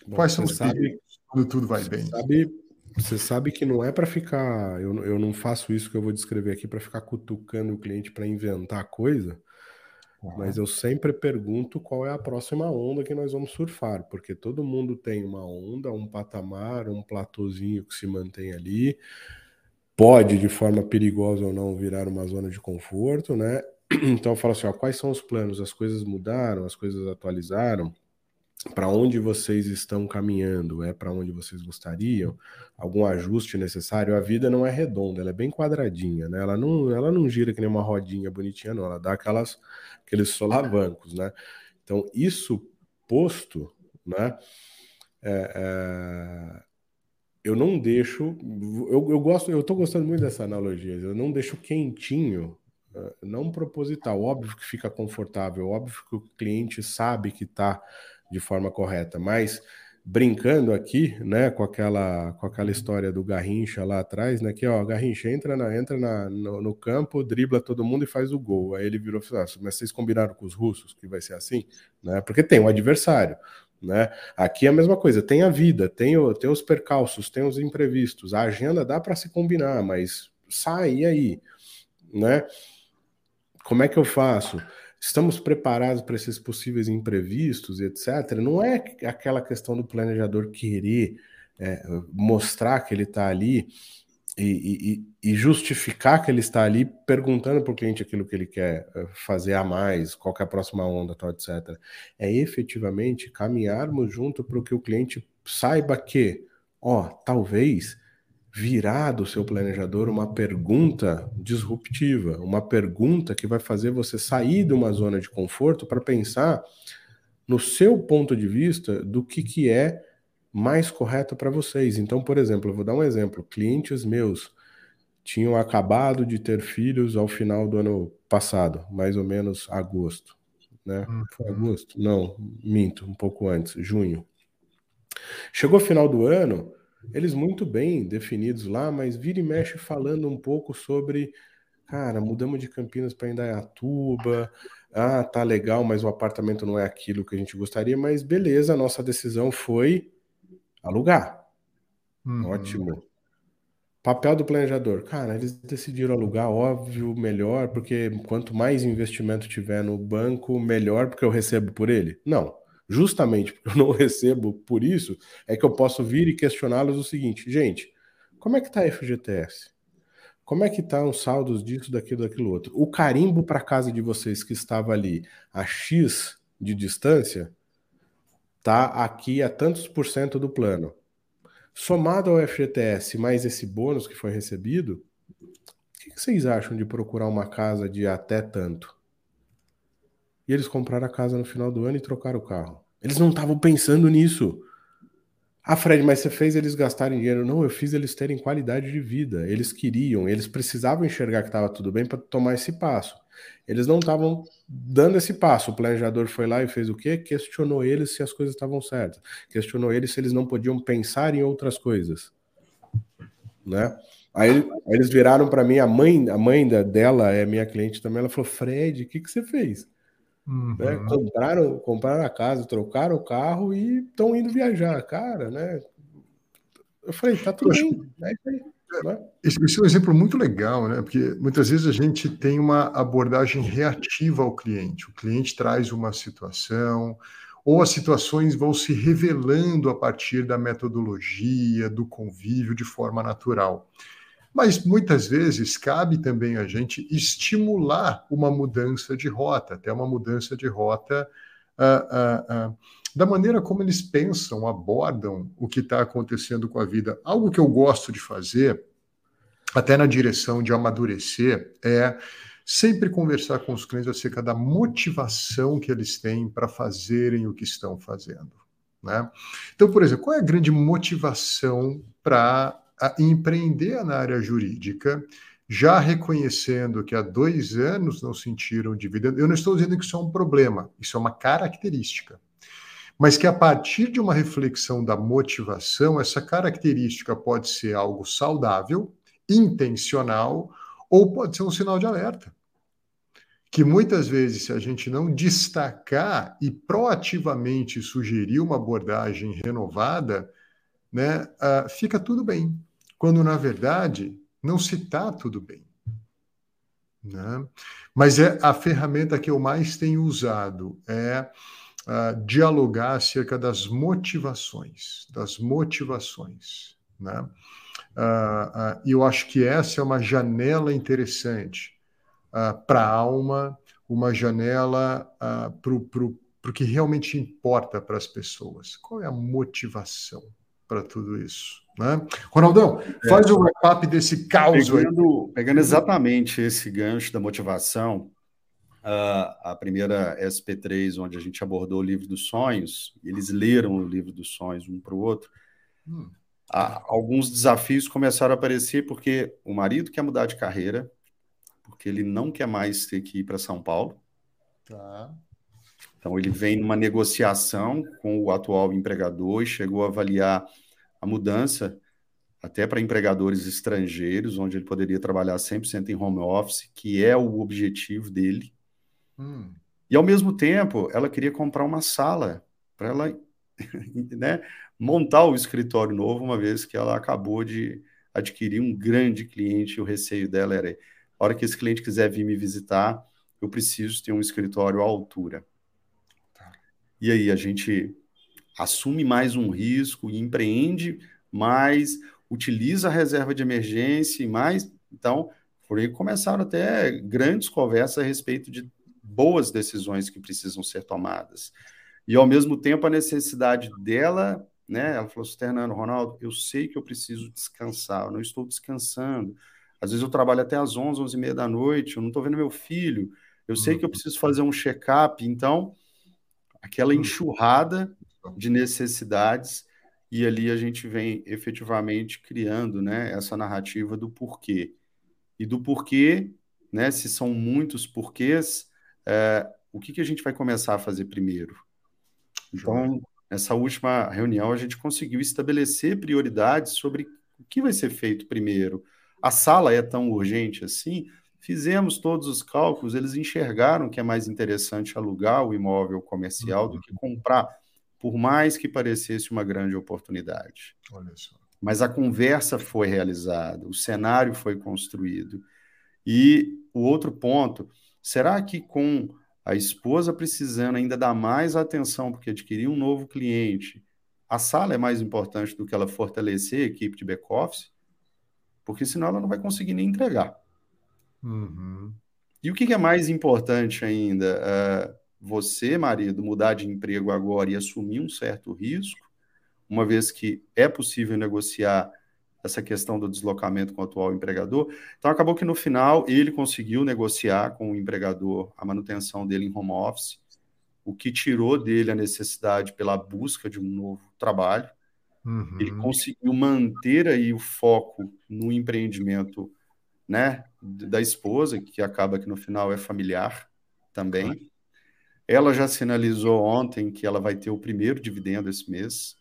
Bom, Quais são os sabe, perigos quando tudo vai bem? Sabe, você sabe que não é para ficar. Eu, eu não faço isso que eu vou descrever aqui para ficar cutucando o cliente para inventar coisa. Uhum. Mas eu sempre pergunto qual é a próxima onda que nós vamos surfar, porque todo mundo tem uma onda, um patamar, um platôzinho que se mantém ali pode, de forma perigosa ou não, virar uma zona de conforto, né? Então eu falo assim, ó, quais são os planos? As coisas mudaram, as coisas atualizaram. Para onde vocês estão caminhando? É para onde vocês gostariam? Algum ajuste necessário? A vida não é redonda, ela é bem quadradinha, né? Ela não, ela não gira que nem uma rodinha bonitinha, não. Ela dá aquelas, aqueles solavancos, né? Então, isso posto, né? É, é, eu não deixo. Eu, eu gosto, eu tô gostando muito dessa analogia. Eu não deixo quentinho, ah, não proposital. Óbvio que fica confortável, óbvio que o cliente sabe que está de forma correta, mas brincando aqui, né, com aquela com aquela história do Garrincha lá atrás, né, que ó, Garrincha entra na entra na, no, no, campo, dribla todo mundo e faz o gol. Aí ele virou falou: ah, "Mas vocês combinaram com os russos que vai ser assim?", né? Porque tem um adversário. Né? Aqui é a mesma coisa, tem a vida, tem, o, tem os percalços, tem os imprevistos, a agenda dá para se combinar, mas sai e aí, né? Como é que eu faço? Estamos preparados para esses possíveis imprevistos, etc. Não é aquela questão do planejador querer é, mostrar que ele está ali e, e, e, justificar que ele está ali perguntando para o cliente aquilo que ele quer eh, fazer a mais, qual é a próxima onda, tal, etc. É efetivamente caminharmos junto para que o cliente saiba que, ó, talvez virá do seu planejador uma pergunta disruptiva, uma pergunta que vai fazer você sair de uma zona de conforto para pensar no seu ponto de vista do que, que é mais correta para vocês. Então, por exemplo, eu vou dar um exemplo. Clientes meus tinham acabado de ter filhos ao final do ano passado, mais ou menos agosto. Né? Uhum. Foi agosto? Não, minto, um pouco antes, junho. Chegou o final do ano, eles muito bem definidos lá, mas vira e mexe falando um pouco sobre, cara, mudamos de Campinas para Indaiatuba, ah, tá legal, mas o apartamento não é aquilo que a gente gostaria, mas beleza, a nossa decisão foi alugar. Uhum. Ótimo. Papel do planejador. Cara, eles decidiram alugar, óbvio, melhor, porque quanto mais investimento tiver no banco, melhor, porque eu recebo por ele? Não. Justamente porque eu não recebo por isso, é que eu posso vir e questioná-los o seguinte: gente, como é que está a FGTS? Como é que tá os saldos disso, daquilo, daquilo outro? O carimbo para casa de vocês que estava ali a X de distância, tá aqui a tantos por cento do plano. Somado ao FGTS mais esse bônus que foi recebido, o que, que vocês acham de procurar uma casa de até tanto? E eles compraram a casa no final do ano e trocaram o carro. Eles não estavam pensando nisso. Ah, Fred, mas você fez eles gastarem dinheiro? Não, eu fiz eles terem qualidade de vida. Eles queriam, eles precisavam enxergar que estava tudo bem para tomar esse passo. Eles não estavam dando esse passo. O planejador foi lá e fez o quê? Questionou eles se as coisas estavam certas. Questionou eles se eles não podiam pensar em outras coisas. Né? Aí, eles viraram para mim, a mãe, a mãe da, dela é minha cliente também. Ela falou: Fred, o que, que você fez? Uhum. Né? Compraram, compraram a casa, trocaram o carro e estão indo viajar, cara, né? Eu falei, tá tudo bem. É isso aí. Né? Esse é um exemplo muito legal, né? Porque muitas vezes a gente tem uma abordagem reativa ao cliente. O cliente traz uma situação, ou as situações vão se revelando a partir da metodologia, do convívio de forma natural. Mas muitas vezes cabe também a gente estimular uma mudança de rota, até uma mudança de rota uh, uh, uh, da maneira como eles pensam, abordam o que está acontecendo com a vida. Algo que eu gosto de fazer, até na direção de amadurecer, é sempre conversar com os clientes acerca da motivação que eles têm para fazerem o que estão fazendo. Né? Então, por exemplo, qual é a grande motivação para a empreender na área jurídica, já reconhecendo que há dois anos não sentiram dividendo. Eu não estou dizendo que isso é um problema, isso é uma característica. Mas que a partir de uma reflexão da motivação, essa característica pode ser algo saudável, intencional, ou pode ser um sinal de alerta. Que muitas vezes, se a gente não destacar e proativamente sugerir uma abordagem renovada, né, uh, fica tudo bem quando na verdade não se está tudo bem. Né? Mas é a ferramenta que eu mais tenho usado é uh, dialogar acerca das motivações, das motivações. Né? Uh, uh, eu acho que essa é uma janela interessante para a alma, uma janela para o que realmente importa para as pessoas. Qual é a motivação para tudo isso? Né? Ronaldão, é. faz o wrap-up desse caos pegando, aí. Pegando exatamente esse gancho da motivação, uh, a primeira SP3, onde a gente abordou o livro dos sonhos, eles leram o livro dos sonhos um para o outro. Hum. Alguns desafios começaram a aparecer porque o marido quer mudar de carreira, porque ele não quer mais ter que ir para São Paulo. Tá. Então ele vem numa negociação com o atual empregador e chegou a avaliar a mudança até para empregadores estrangeiros, onde ele poderia trabalhar 100% em home office, que é o objetivo dele. Hum. E, ao mesmo tempo, ela queria comprar uma sala para ela né, montar o escritório novo, uma vez que ela acabou de adquirir um grande cliente. O receio dela era: a hora que esse cliente quiser vir me visitar, eu preciso ter um escritório à altura. E aí a gente assume mais um risco e empreende mais, utiliza a reserva de emergência e mais. Então, por aí começaram até grandes conversas a respeito de boas decisões que precisam ser tomadas. E, ao mesmo tempo, a necessidade dela, né? Ela falou assim, Fernando, Ronaldo, eu sei que eu preciso descansar, eu não estou descansando. Às vezes eu trabalho até às 11, 11 e meia da noite, eu não estou vendo meu filho, eu sei que eu uhum. preciso fazer um check-up. Então, aquela uhum. enxurrada de necessidades e ali a gente vem efetivamente criando né, essa narrativa do porquê. E do porquê, né, se são muitos porquês, é, o que, que a gente vai começar a fazer primeiro? Então, nessa última reunião, a gente conseguiu estabelecer prioridades sobre o que vai ser feito primeiro. A sala é tão urgente assim? Fizemos todos os cálculos, eles enxergaram que é mais interessante alugar o imóvel comercial uhum. do que comprar por mais que parecesse uma grande oportunidade. Mas a conversa foi realizada, o cenário foi construído. E o outro ponto, será que com a esposa precisando ainda dar mais atenção porque adquirir um novo cliente, a sala é mais importante do que ela fortalecer a equipe de back-office? Porque senão ela não vai conseguir nem entregar. Uhum. E o que é mais importante ainda? Uh, você, marido, mudar de emprego agora e assumir um certo risco, uma vez que é possível negociar essa questão do deslocamento com o atual empregador. Então, acabou que no final ele conseguiu negociar com o empregador a manutenção dele em home office, o que tirou dele a necessidade pela busca de um novo trabalho. Uhum. Ele conseguiu manter aí o foco no empreendimento né, da esposa, que acaba que no final é familiar também. Ela já sinalizou ontem que ela vai ter o primeiro dividendo esse mês.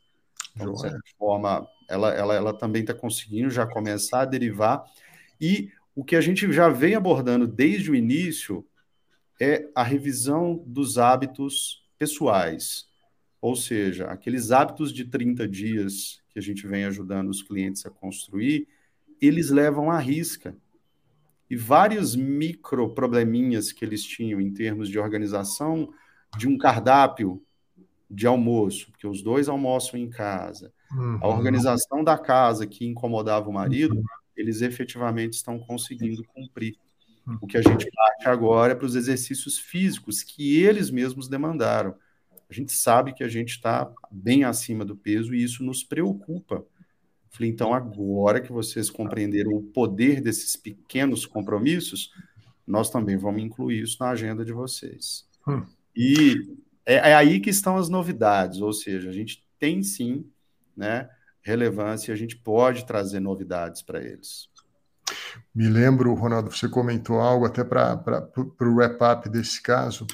Então, de certa forma, ela, ela, ela também está conseguindo já começar a derivar. E o que a gente já vem abordando desde o início é a revisão dos hábitos pessoais. Ou seja, aqueles hábitos de 30 dias que a gente vem ajudando os clientes a construir, eles levam à risca. E vários micro probleminhas que eles tinham em termos de organização de um cardápio de almoço, porque os dois almoçam em casa, uhum. a organização da casa que incomodava o marido, uhum. eles efetivamente estão conseguindo cumprir. Uhum. O que a gente parte agora é para os exercícios físicos que eles mesmos demandaram. A gente sabe que a gente está bem acima do peso e isso nos preocupa. Falei, então, agora que vocês compreenderam o poder desses pequenos compromissos, nós também vamos incluir isso na agenda de vocês. Hum. E é, é, aí que estão as novidades, ou seja, a gente tem sim né, relevância, a gente pode trazer novidades para eles. Me lembro, Ronaldo, você comentou algo até para o wrap-up desse caso.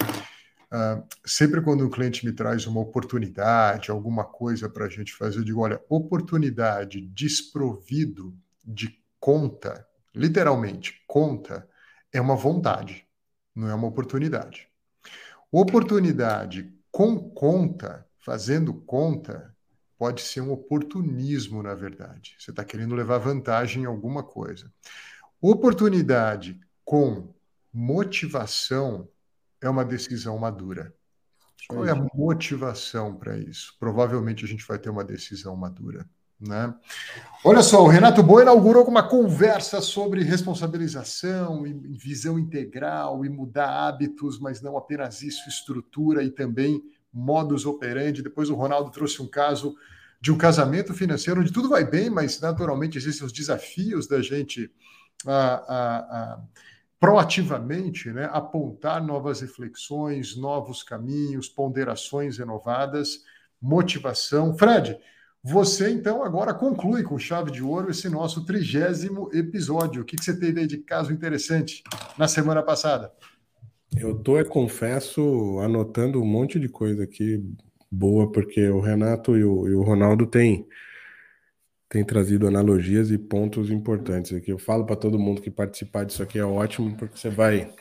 Uh, sempre quando um cliente me traz uma oportunidade, alguma coisa para a gente fazer, eu digo: olha, oportunidade desprovido de conta, literalmente, conta, é uma vontade, não é uma oportunidade. Oportunidade com conta, fazendo conta, pode ser um oportunismo, na verdade. Você está querendo levar vantagem em alguma coisa. Oportunidade com motivação é uma decisão madura. Qual é a motivação para isso? Provavelmente a gente vai ter uma decisão madura. Né? Olha só, o Renato Boa inaugurou uma conversa sobre responsabilização e visão integral e mudar hábitos, mas não apenas isso, estrutura e também modus operandi. Depois o Ronaldo trouxe um caso de um casamento financeiro onde tudo vai bem, mas naturalmente existem os desafios da gente a, a, a, proativamente né, apontar novas reflexões, novos caminhos, ponderações renovadas, motivação. Fred, você, então, agora conclui com chave de ouro esse nosso trigésimo episódio. O que, você teve aí de caso interessante na semana passada? Eu tô, confesso, anotando um monte de coisa aqui boa, porque o Renato e o, e o Ronaldo têm, têm trazido analogias e pontos importantes aqui. Eu falo para todo mundo que participar disso aqui é ótimo, porque você vai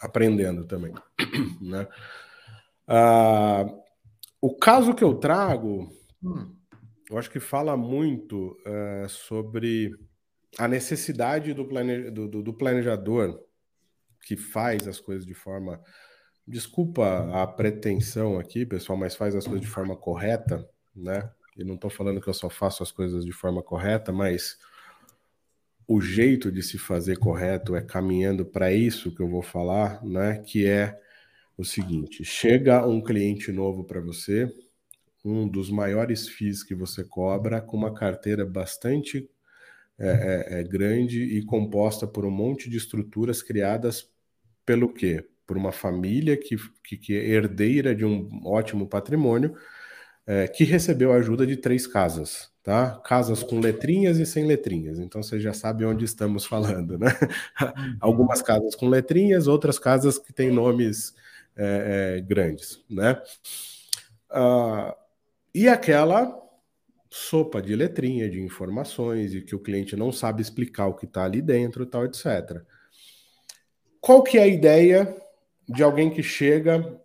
aprendendo também. Né? Ah, o caso que eu trago Hum. Eu acho que fala muito uh, sobre a necessidade do, plane... do, do, do, planejador que faz as coisas de forma. Desculpa a pretensão aqui, pessoal, mas faz as coisas de forma correta, né? E não estou falando que eu só faço as coisas de forma correta, mas o jeito de se fazer correto é caminhando para isso que eu vou falar, né? Que é o seguinte: chega um cliente novo para você, um dos maiores FIIs que você cobra, com uma carteira bastante é, é, é, grande e composta por um monte de estruturas criadas pelo quê? Por uma família que, que, que é herdeira de um ótimo patrimônio, é, que recebeu ajuda de três casas, tá? Casas com letrinhas e sem letrinhas. Então você já sabe onde estamos falando, né? Algumas casas com letrinhas, outras casas que têm nomes é, é, grandes, né? Uh, e aquela sopa de letrinha, de informações, e que o cliente não sabe explicar o que está ali dentro, tal, etc. Qual que é a ideia de alguém que chega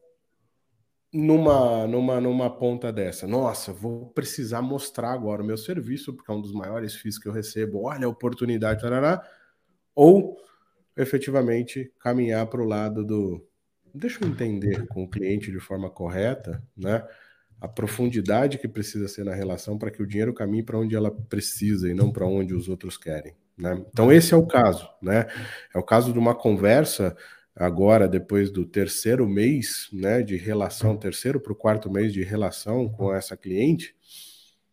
numa, numa, numa ponta dessa? Nossa, vou precisar mostrar agora o meu serviço, porque é um dos maiores FIIs que eu recebo, olha a oportunidade, tarará, ou efetivamente caminhar para o lado do deixa eu entender com o cliente de forma correta, né? a profundidade que precisa ser na relação para que o dinheiro caminhe para onde ela precisa e não para onde os outros querem. Né? Então esse é o caso, né? É o caso de uma conversa agora, depois do terceiro mês né, de relação, terceiro para o quarto mês de relação com essa cliente,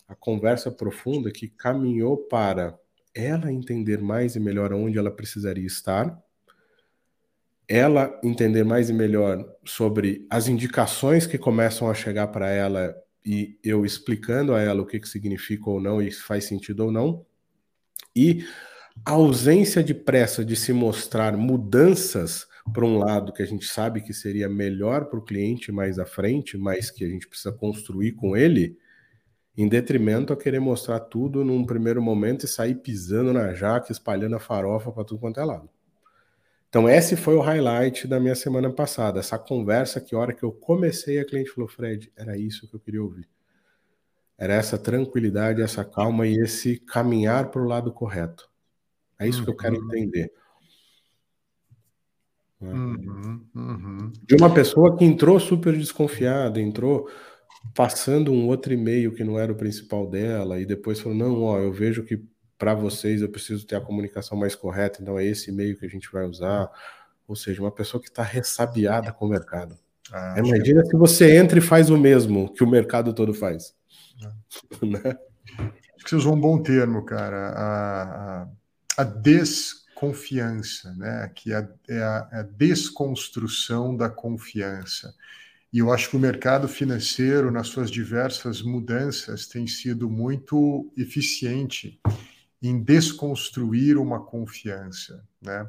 a conversa profunda que caminhou para ela entender mais e melhor onde ela precisaria estar, ela entender mais e melhor sobre as indicações que começam a chegar para ela e eu explicando a ela o que, que significa ou não e se faz sentido ou não, e a ausência de pressa de se mostrar mudanças para um lado que a gente sabe que seria melhor para o cliente mais à frente, mas que a gente precisa construir com ele, em detrimento a querer mostrar tudo num primeiro momento e sair pisando na jaca, espalhando a farofa para tudo quanto é lado. Então, esse foi o highlight da minha semana passada. Essa conversa que, a hora que eu comecei, a cliente falou: Fred, era isso que eu queria ouvir. Era essa tranquilidade, essa calma e esse caminhar para o lado correto. É isso que eu quero uhum. Entender. Uhum, uhum. De uma pessoa que entrou super desconfiada, entrou passando um outro e-mail que não era o principal dela, e depois falou: não, ó, eu vejo que para vocês eu preciso ter a comunicação mais correta, então é esse e-mail que a gente vai usar. Ou seja, uma pessoa que está ressabiada com o mercado. Ah, Imagina que... se você entra e faz o mesmo que o mercado todo faz. É. né? Acho que você usou um bom termo, cara. A, a, a desconfiança, né? que é, é a, é a desconstrução da confiança. E eu acho que o mercado financeiro, nas suas diversas mudanças, tem sido muito eficiente em desconstruir uma confiança, né?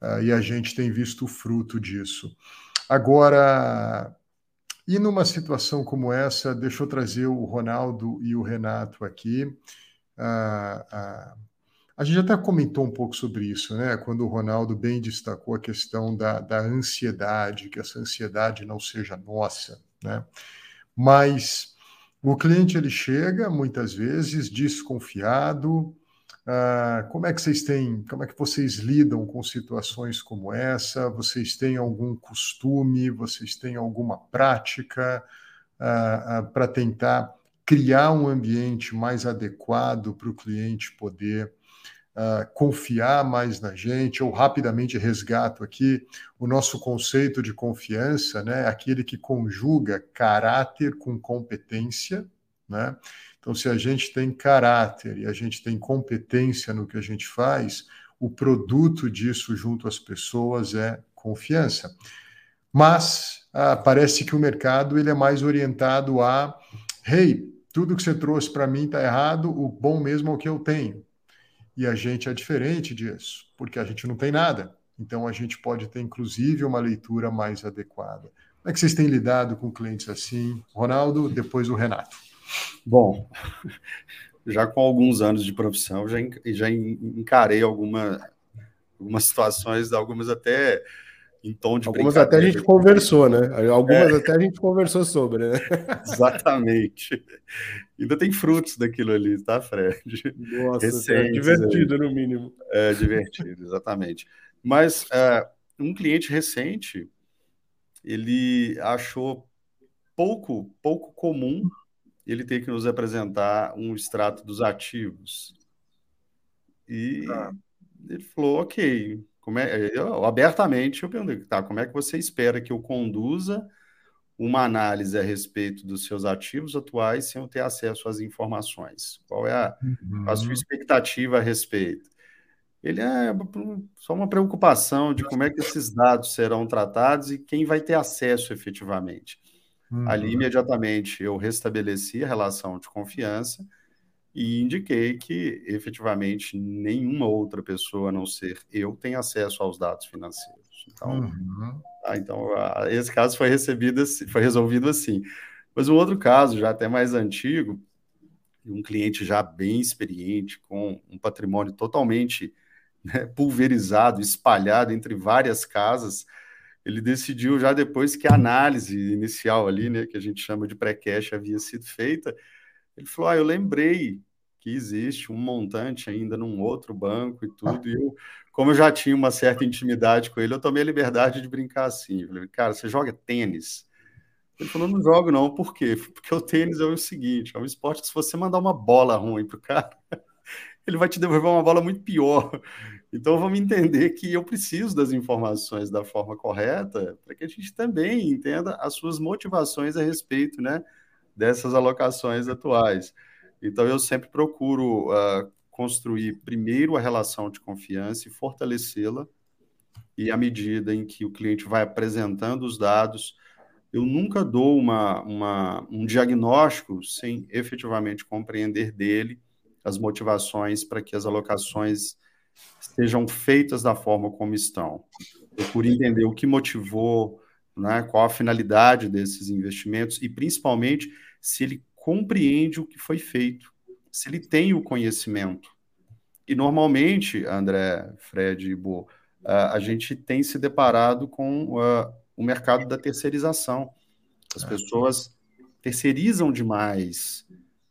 Uh, e a gente tem visto o fruto disso. Agora, e numa situação como essa, deixa eu trazer o Ronaldo e o Renato aqui. Uh, uh, a gente até comentou um pouco sobre isso, né? Quando o Ronaldo bem destacou a questão da, da ansiedade, que essa ansiedade não seja nossa, né? Mas o cliente ele chega muitas vezes desconfiado. Ah, como é que vocês têm, como é que vocês lidam com situações como essa? Vocês têm algum costume? Vocês têm alguma prática ah, ah, para tentar criar um ambiente mais adequado para o cliente poder uh, confiar mais na gente. ou rapidamente resgato aqui o nosso conceito de confiança, né? Aquele que conjuga caráter com competência, né? Então, se a gente tem caráter e a gente tem competência no que a gente faz, o produto disso junto às pessoas é confiança. Mas ah, parece que o mercado ele é mais orientado a, hey, tudo que você trouxe para mim está errado, o bom mesmo é o que eu tenho. E a gente é diferente disso, porque a gente não tem nada. Então a gente pode ter, inclusive, uma leitura mais adequada. Como é que vocês têm lidado com clientes assim? Ronaldo, depois o Renato. Bom, já com alguns anos de profissão, já, já encarei alguma, algumas situações, algumas até em tom de Algumas até a gente conversou, né? Algumas é. até a gente conversou sobre, né? Exatamente. Ainda tem frutos daquilo ali, tá, Fred? Nossa, é divertido, aí. no mínimo. É divertido, exatamente. Mas é, um cliente recente, ele achou pouco, pouco comum ele ter que nos apresentar um extrato dos ativos. E ah. ele falou, ok, como é, eu, abertamente eu perguntei, tá, como é que você espera que eu conduza uma análise a respeito dos seus ativos atuais sem eu ter acesso às informações? Qual é a, uhum. a sua uhum. expectativa a respeito? Ele é só uma preocupação de como é que esses dados serão tratados e quem vai ter acesso efetivamente. Uhum. Ali, imediatamente, eu restabeleci a relação de confiança e indiquei que efetivamente nenhuma outra pessoa a não ser eu tem acesso aos dados financeiros. Então, uhum. tá, então esse caso foi recebido, foi resolvido assim. Mas um outro caso, já até mais antigo, um cliente já bem experiente, com um patrimônio totalmente né, pulverizado, espalhado entre várias casas, ele decidiu já depois que a análise inicial ali, né, que a gente chama de pré-cash, havia sido feita, ele falou: Ah, eu lembrei que existe um montante ainda num outro banco e tudo. E eu, como eu já tinha uma certa intimidade com ele, eu tomei a liberdade de brincar assim. Eu falei, cara, você joga tênis? Ele falou, não jogo não, por quê? Porque o tênis é o seguinte, é um esporte que se você mandar uma bola ruim pro cara, ele vai te devolver uma bola muito pior. Então vamos entender que eu preciso das informações da forma correta para que a gente também entenda as suas motivações a respeito, né, dessas alocações atuais. Então eu sempre procuro uh, construir primeiro a relação de confiança e fortalecê-la e à medida em que o cliente vai apresentando os dados, eu nunca dou uma, uma, um diagnóstico sem efetivamente compreender dele as motivações para que as alocações sejam feitas da forma como estão. Procure entender o que motivou, né, qual a finalidade desses investimentos e, principalmente, se ele compreende o que foi feito, se ele tem o conhecimento. E, normalmente, André, Fred e Bo, a gente tem se deparado com o mercado da terceirização. As é. pessoas terceirizam demais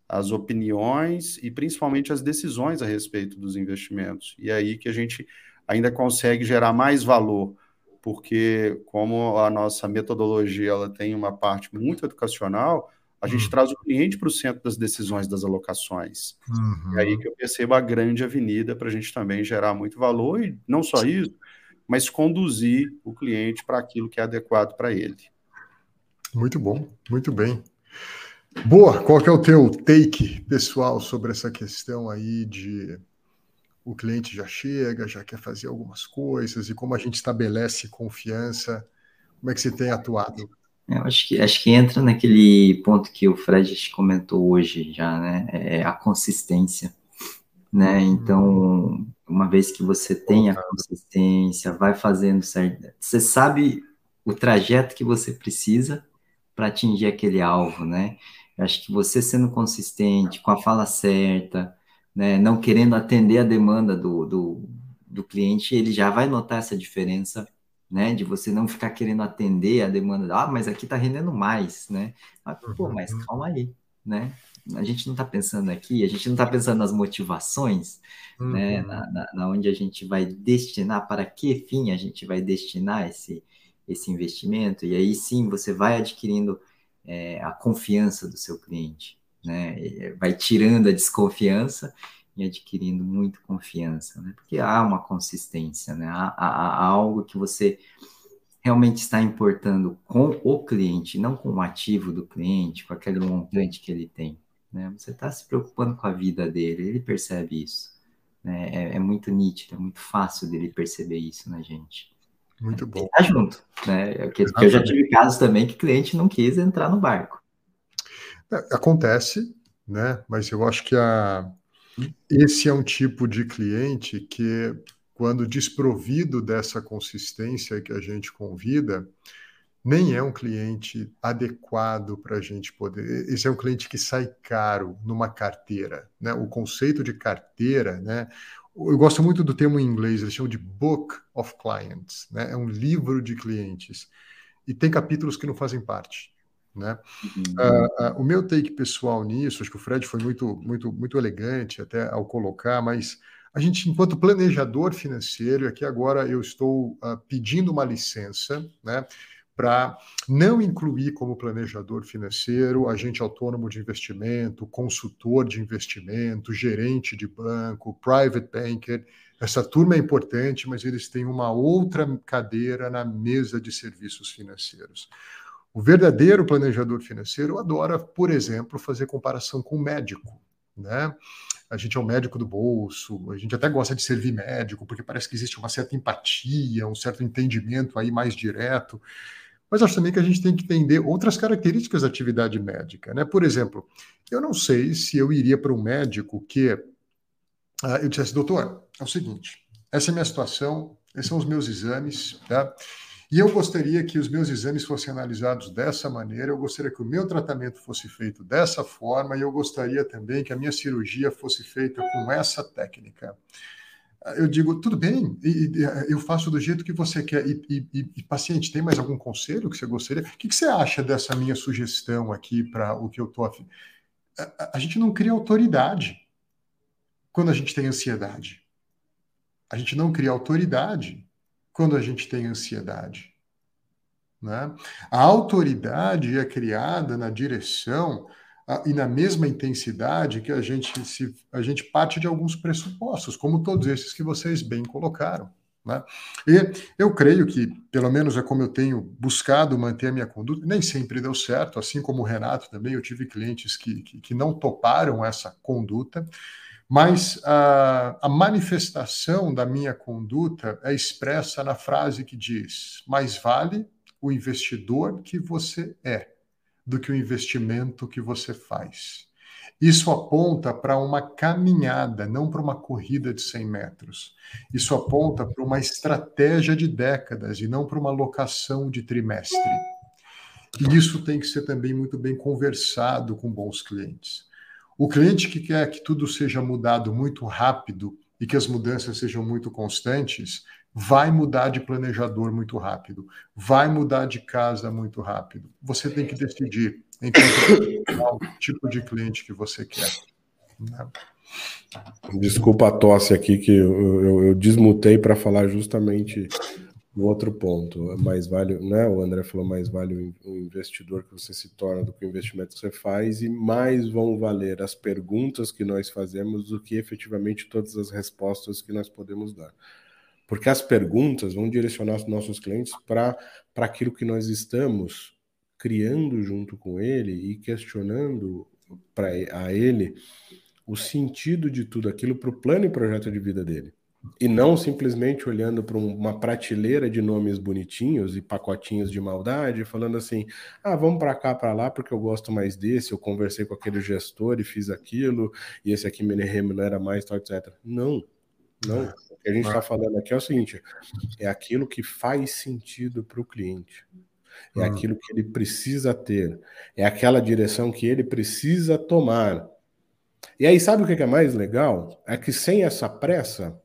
as opiniões e principalmente as decisões a respeito dos investimentos. E é aí que a gente ainda consegue gerar mais valor, porque como a nossa metodologia ela tem uma parte muito educacional, a gente uhum. traz o cliente para o centro das decisões das alocações. Uhum. É aí que eu percebo a grande avenida para a gente também gerar muito valor, e não só isso, mas conduzir o cliente para aquilo que é adequado para ele. Muito bom, muito bem. Boa, qual que é o teu take pessoal sobre essa questão aí de o cliente já chega, já quer fazer algumas coisas e como a gente estabelece confiança? Como é que você tem atuado? Eu acho que acho que entra naquele ponto que o Fred comentou hoje já, né? É a consistência, né? Então, uma vez que você tem a consistência, vai fazendo certo, você sabe o trajeto que você precisa para atingir aquele alvo, né? Eu acho que você sendo consistente, com a fala certa, né, não querendo atender a demanda do, do, do cliente, ele já vai notar essa diferença, né, de você não ficar querendo atender a demanda, ah, mas aqui está rendendo mais, né? Ah, pô, mas uhum. calma aí, né? A gente não está pensando aqui, a gente não está pensando nas motivações, né, uhum. né, na, na, na, onde a gente vai destinar, para que fim a gente vai destinar esse, esse investimento, e aí sim você vai adquirindo é, a confiança do seu cliente, né? Vai tirando a desconfiança e adquirindo muito confiança, né? Porque há uma consistência, né? Há, há, há algo que você realmente está importando com o cliente, não com o ativo do cliente, com aquele montante que ele tem. Né? Você está se preocupando com a vida dele, ele percebe isso. Né? É, é, muito nítido, é muito fácil dele perceber isso na gente. Muito bom. Tá junto, né? Porque eu já tive casos também que cliente não quis entrar no barco. É, acontece, né? Mas eu acho que a... esse é um tipo de cliente que, quando desprovido dessa consistência que a gente convida, nem é um cliente adequado para a gente poder. Esse é um cliente que sai caro numa carteira, né? O conceito de carteira, né? Eu gosto muito do termo em inglês, eles chamam de Book of Clients, né? É um livro de clientes. E tem capítulos que não fazem parte, né? Uhum. Uh, uh, o meu take pessoal nisso, acho que o Fred foi muito, muito, muito elegante até ao colocar, mas a gente, enquanto planejador financeiro, e aqui agora eu estou uh, pedindo uma licença, né? para não incluir como planejador financeiro, agente autônomo de investimento, consultor de investimento, gerente de banco, private banker. Essa turma é importante, mas eles têm uma outra cadeira na mesa de serviços financeiros. O verdadeiro planejador financeiro adora, por exemplo, fazer comparação com o médico, né? A gente é um médico do bolso, a gente até gosta de servir médico, porque parece que existe uma certa empatia, um certo entendimento aí mais direto. Mas acho também que a gente tem que entender outras características da atividade médica. Né? Por exemplo, eu não sei se eu iria para um médico que uh, eu dissesse, doutor, é o seguinte, essa é a minha situação, esses são os meus exames, tá? E eu gostaria que os meus exames fossem analisados dessa maneira, eu gostaria que o meu tratamento fosse feito dessa forma, e eu gostaria também que a minha cirurgia fosse feita com essa técnica eu digo, tudo bem, eu faço do jeito que você quer. E, e, e paciente, tem mais algum conselho que você gostaria? O que, que você acha dessa minha sugestão aqui para o que eu estou afim? A, a gente não cria autoridade quando a gente tem ansiedade. A gente não cria autoridade quando a gente tem ansiedade. Né? A autoridade é criada na direção e na mesma intensidade que a gente se a gente parte de alguns pressupostos, como todos esses que vocês bem colocaram. Né? E eu creio que, pelo menos é como eu tenho buscado manter a minha conduta, nem sempre deu certo, assim como o Renato também, eu tive clientes que, que, que não toparam essa conduta, mas a, a manifestação da minha conduta é expressa na frase que diz: mais vale o investidor que você é do que o investimento que você faz. Isso aponta para uma caminhada, não para uma corrida de 100 metros. Isso aponta para uma estratégia de décadas e não para uma locação de trimestre. E isso tem que ser também muito bem conversado com bons clientes. O cliente que quer que tudo seja mudado muito rápido e que as mudanças sejam muito constantes, vai mudar de planejador muito rápido, vai mudar de casa muito rápido. Você tem que decidir enquanto o tipo de cliente que você quer. Né? Desculpa a tosse aqui, que eu, eu, eu desmutei para falar justamente o outro ponto. Mais vale, né? O André falou mais vale o investidor que você se torna do que o investimento que você faz, e mais vão valer as perguntas que nós fazemos do que efetivamente todas as respostas que nós podemos dar. Porque as perguntas vão direcionar os nossos clientes para aquilo que nós estamos criando junto com ele e questionando para a ele o sentido de tudo aquilo para o plano e projeto de vida dele. E não simplesmente olhando para uma prateleira de nomes bonitinhos e pacotinhos de maldade, falando assim: ah, vamos para cá, para lá, porque eu gosto mais desse, eu conversei com aquele gestor e fiz aquilo, e esse aqui me era mais, tal, etc. Não, não. O que a gente está falando aqui é o seguinte: é aquilo que faz sentido para o cliente é uhum. aquilo que ele precisa ter, é aquela direção que ele precisa tomar. E aí, sabe o que é mais legal? É que sem essa pressa,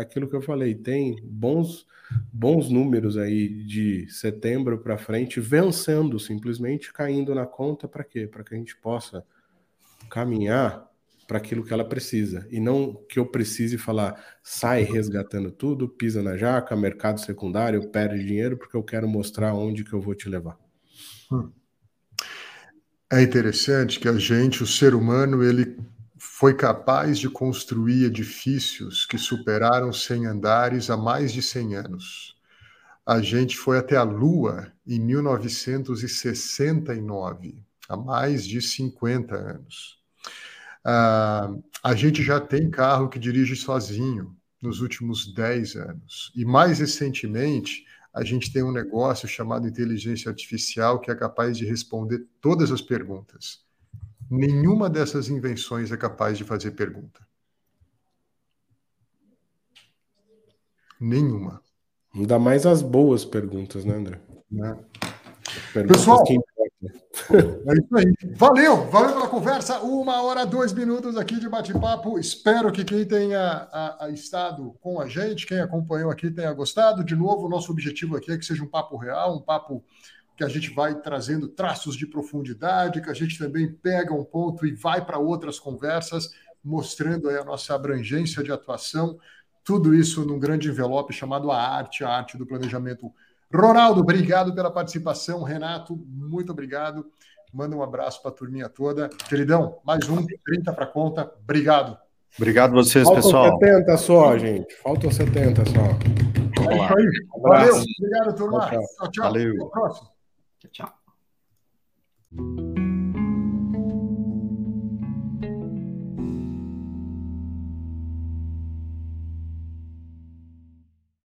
aquilo que eu falei, tem bons bons números aí de setembro para frente vencendo, simplesmente caindo na conta para quê? Para que a gente possa caminhar para aquilo que ela precisa. E não que eu precise falar, sai resgatando tudo, pisa na jaca, mercado secundário, perde dinheiro, porque eu quero mostrar onde que eu vou te levar. Hum. É interessante que a gente, o ser humano, ele foi capaz de construir edifícios que superaram 100 andares há mais de 100 anos. A gente foi até a Lua em 1969, há mais de 50 anos. Ah, a gente já tem carro que dirige sozinho nos últimos 10 anos. E mais recentemente, a gente tem um negócio chamado inteligência artificial que é capaz de responder todas as perguntas. Nenhuma dessas invenções é capaz de fazer pergunta. Nenhuma. Ainda mais as boas perguntas, né, André? Né? Pessoal, que é isso aí. Valeu, valeu pela conversa. Uma hora, dois minutos aqui de bate-papo. Espero que quem tenha a, a estado com a gente, quem acompanhou aqui, tenha gostado. De novo, nosso objetivo aqui é que seja um papo real, um papo que a gente vai trazendo traços de profundidade, que a gente também pega um ponto e vai para outras conversas, mostrando aí a nossa abrangência de atuação. Tudo isso num grande envelope chamado a arte, a arte do planejamento Ronaldo, obrigado pela participação. Renato, muito obrigado. Manda um abraço para a turminha toda. Queridão, mais um, 30 para conta. Obrigado. Obrigado vocês, Faltam pessoal. Faltam 70 só, gente. Faltam 70 só. É isso aí. Valeu. Obrigado, turma. Tchau, tchau. Valeu. Até a próxima. Tchau, tchau.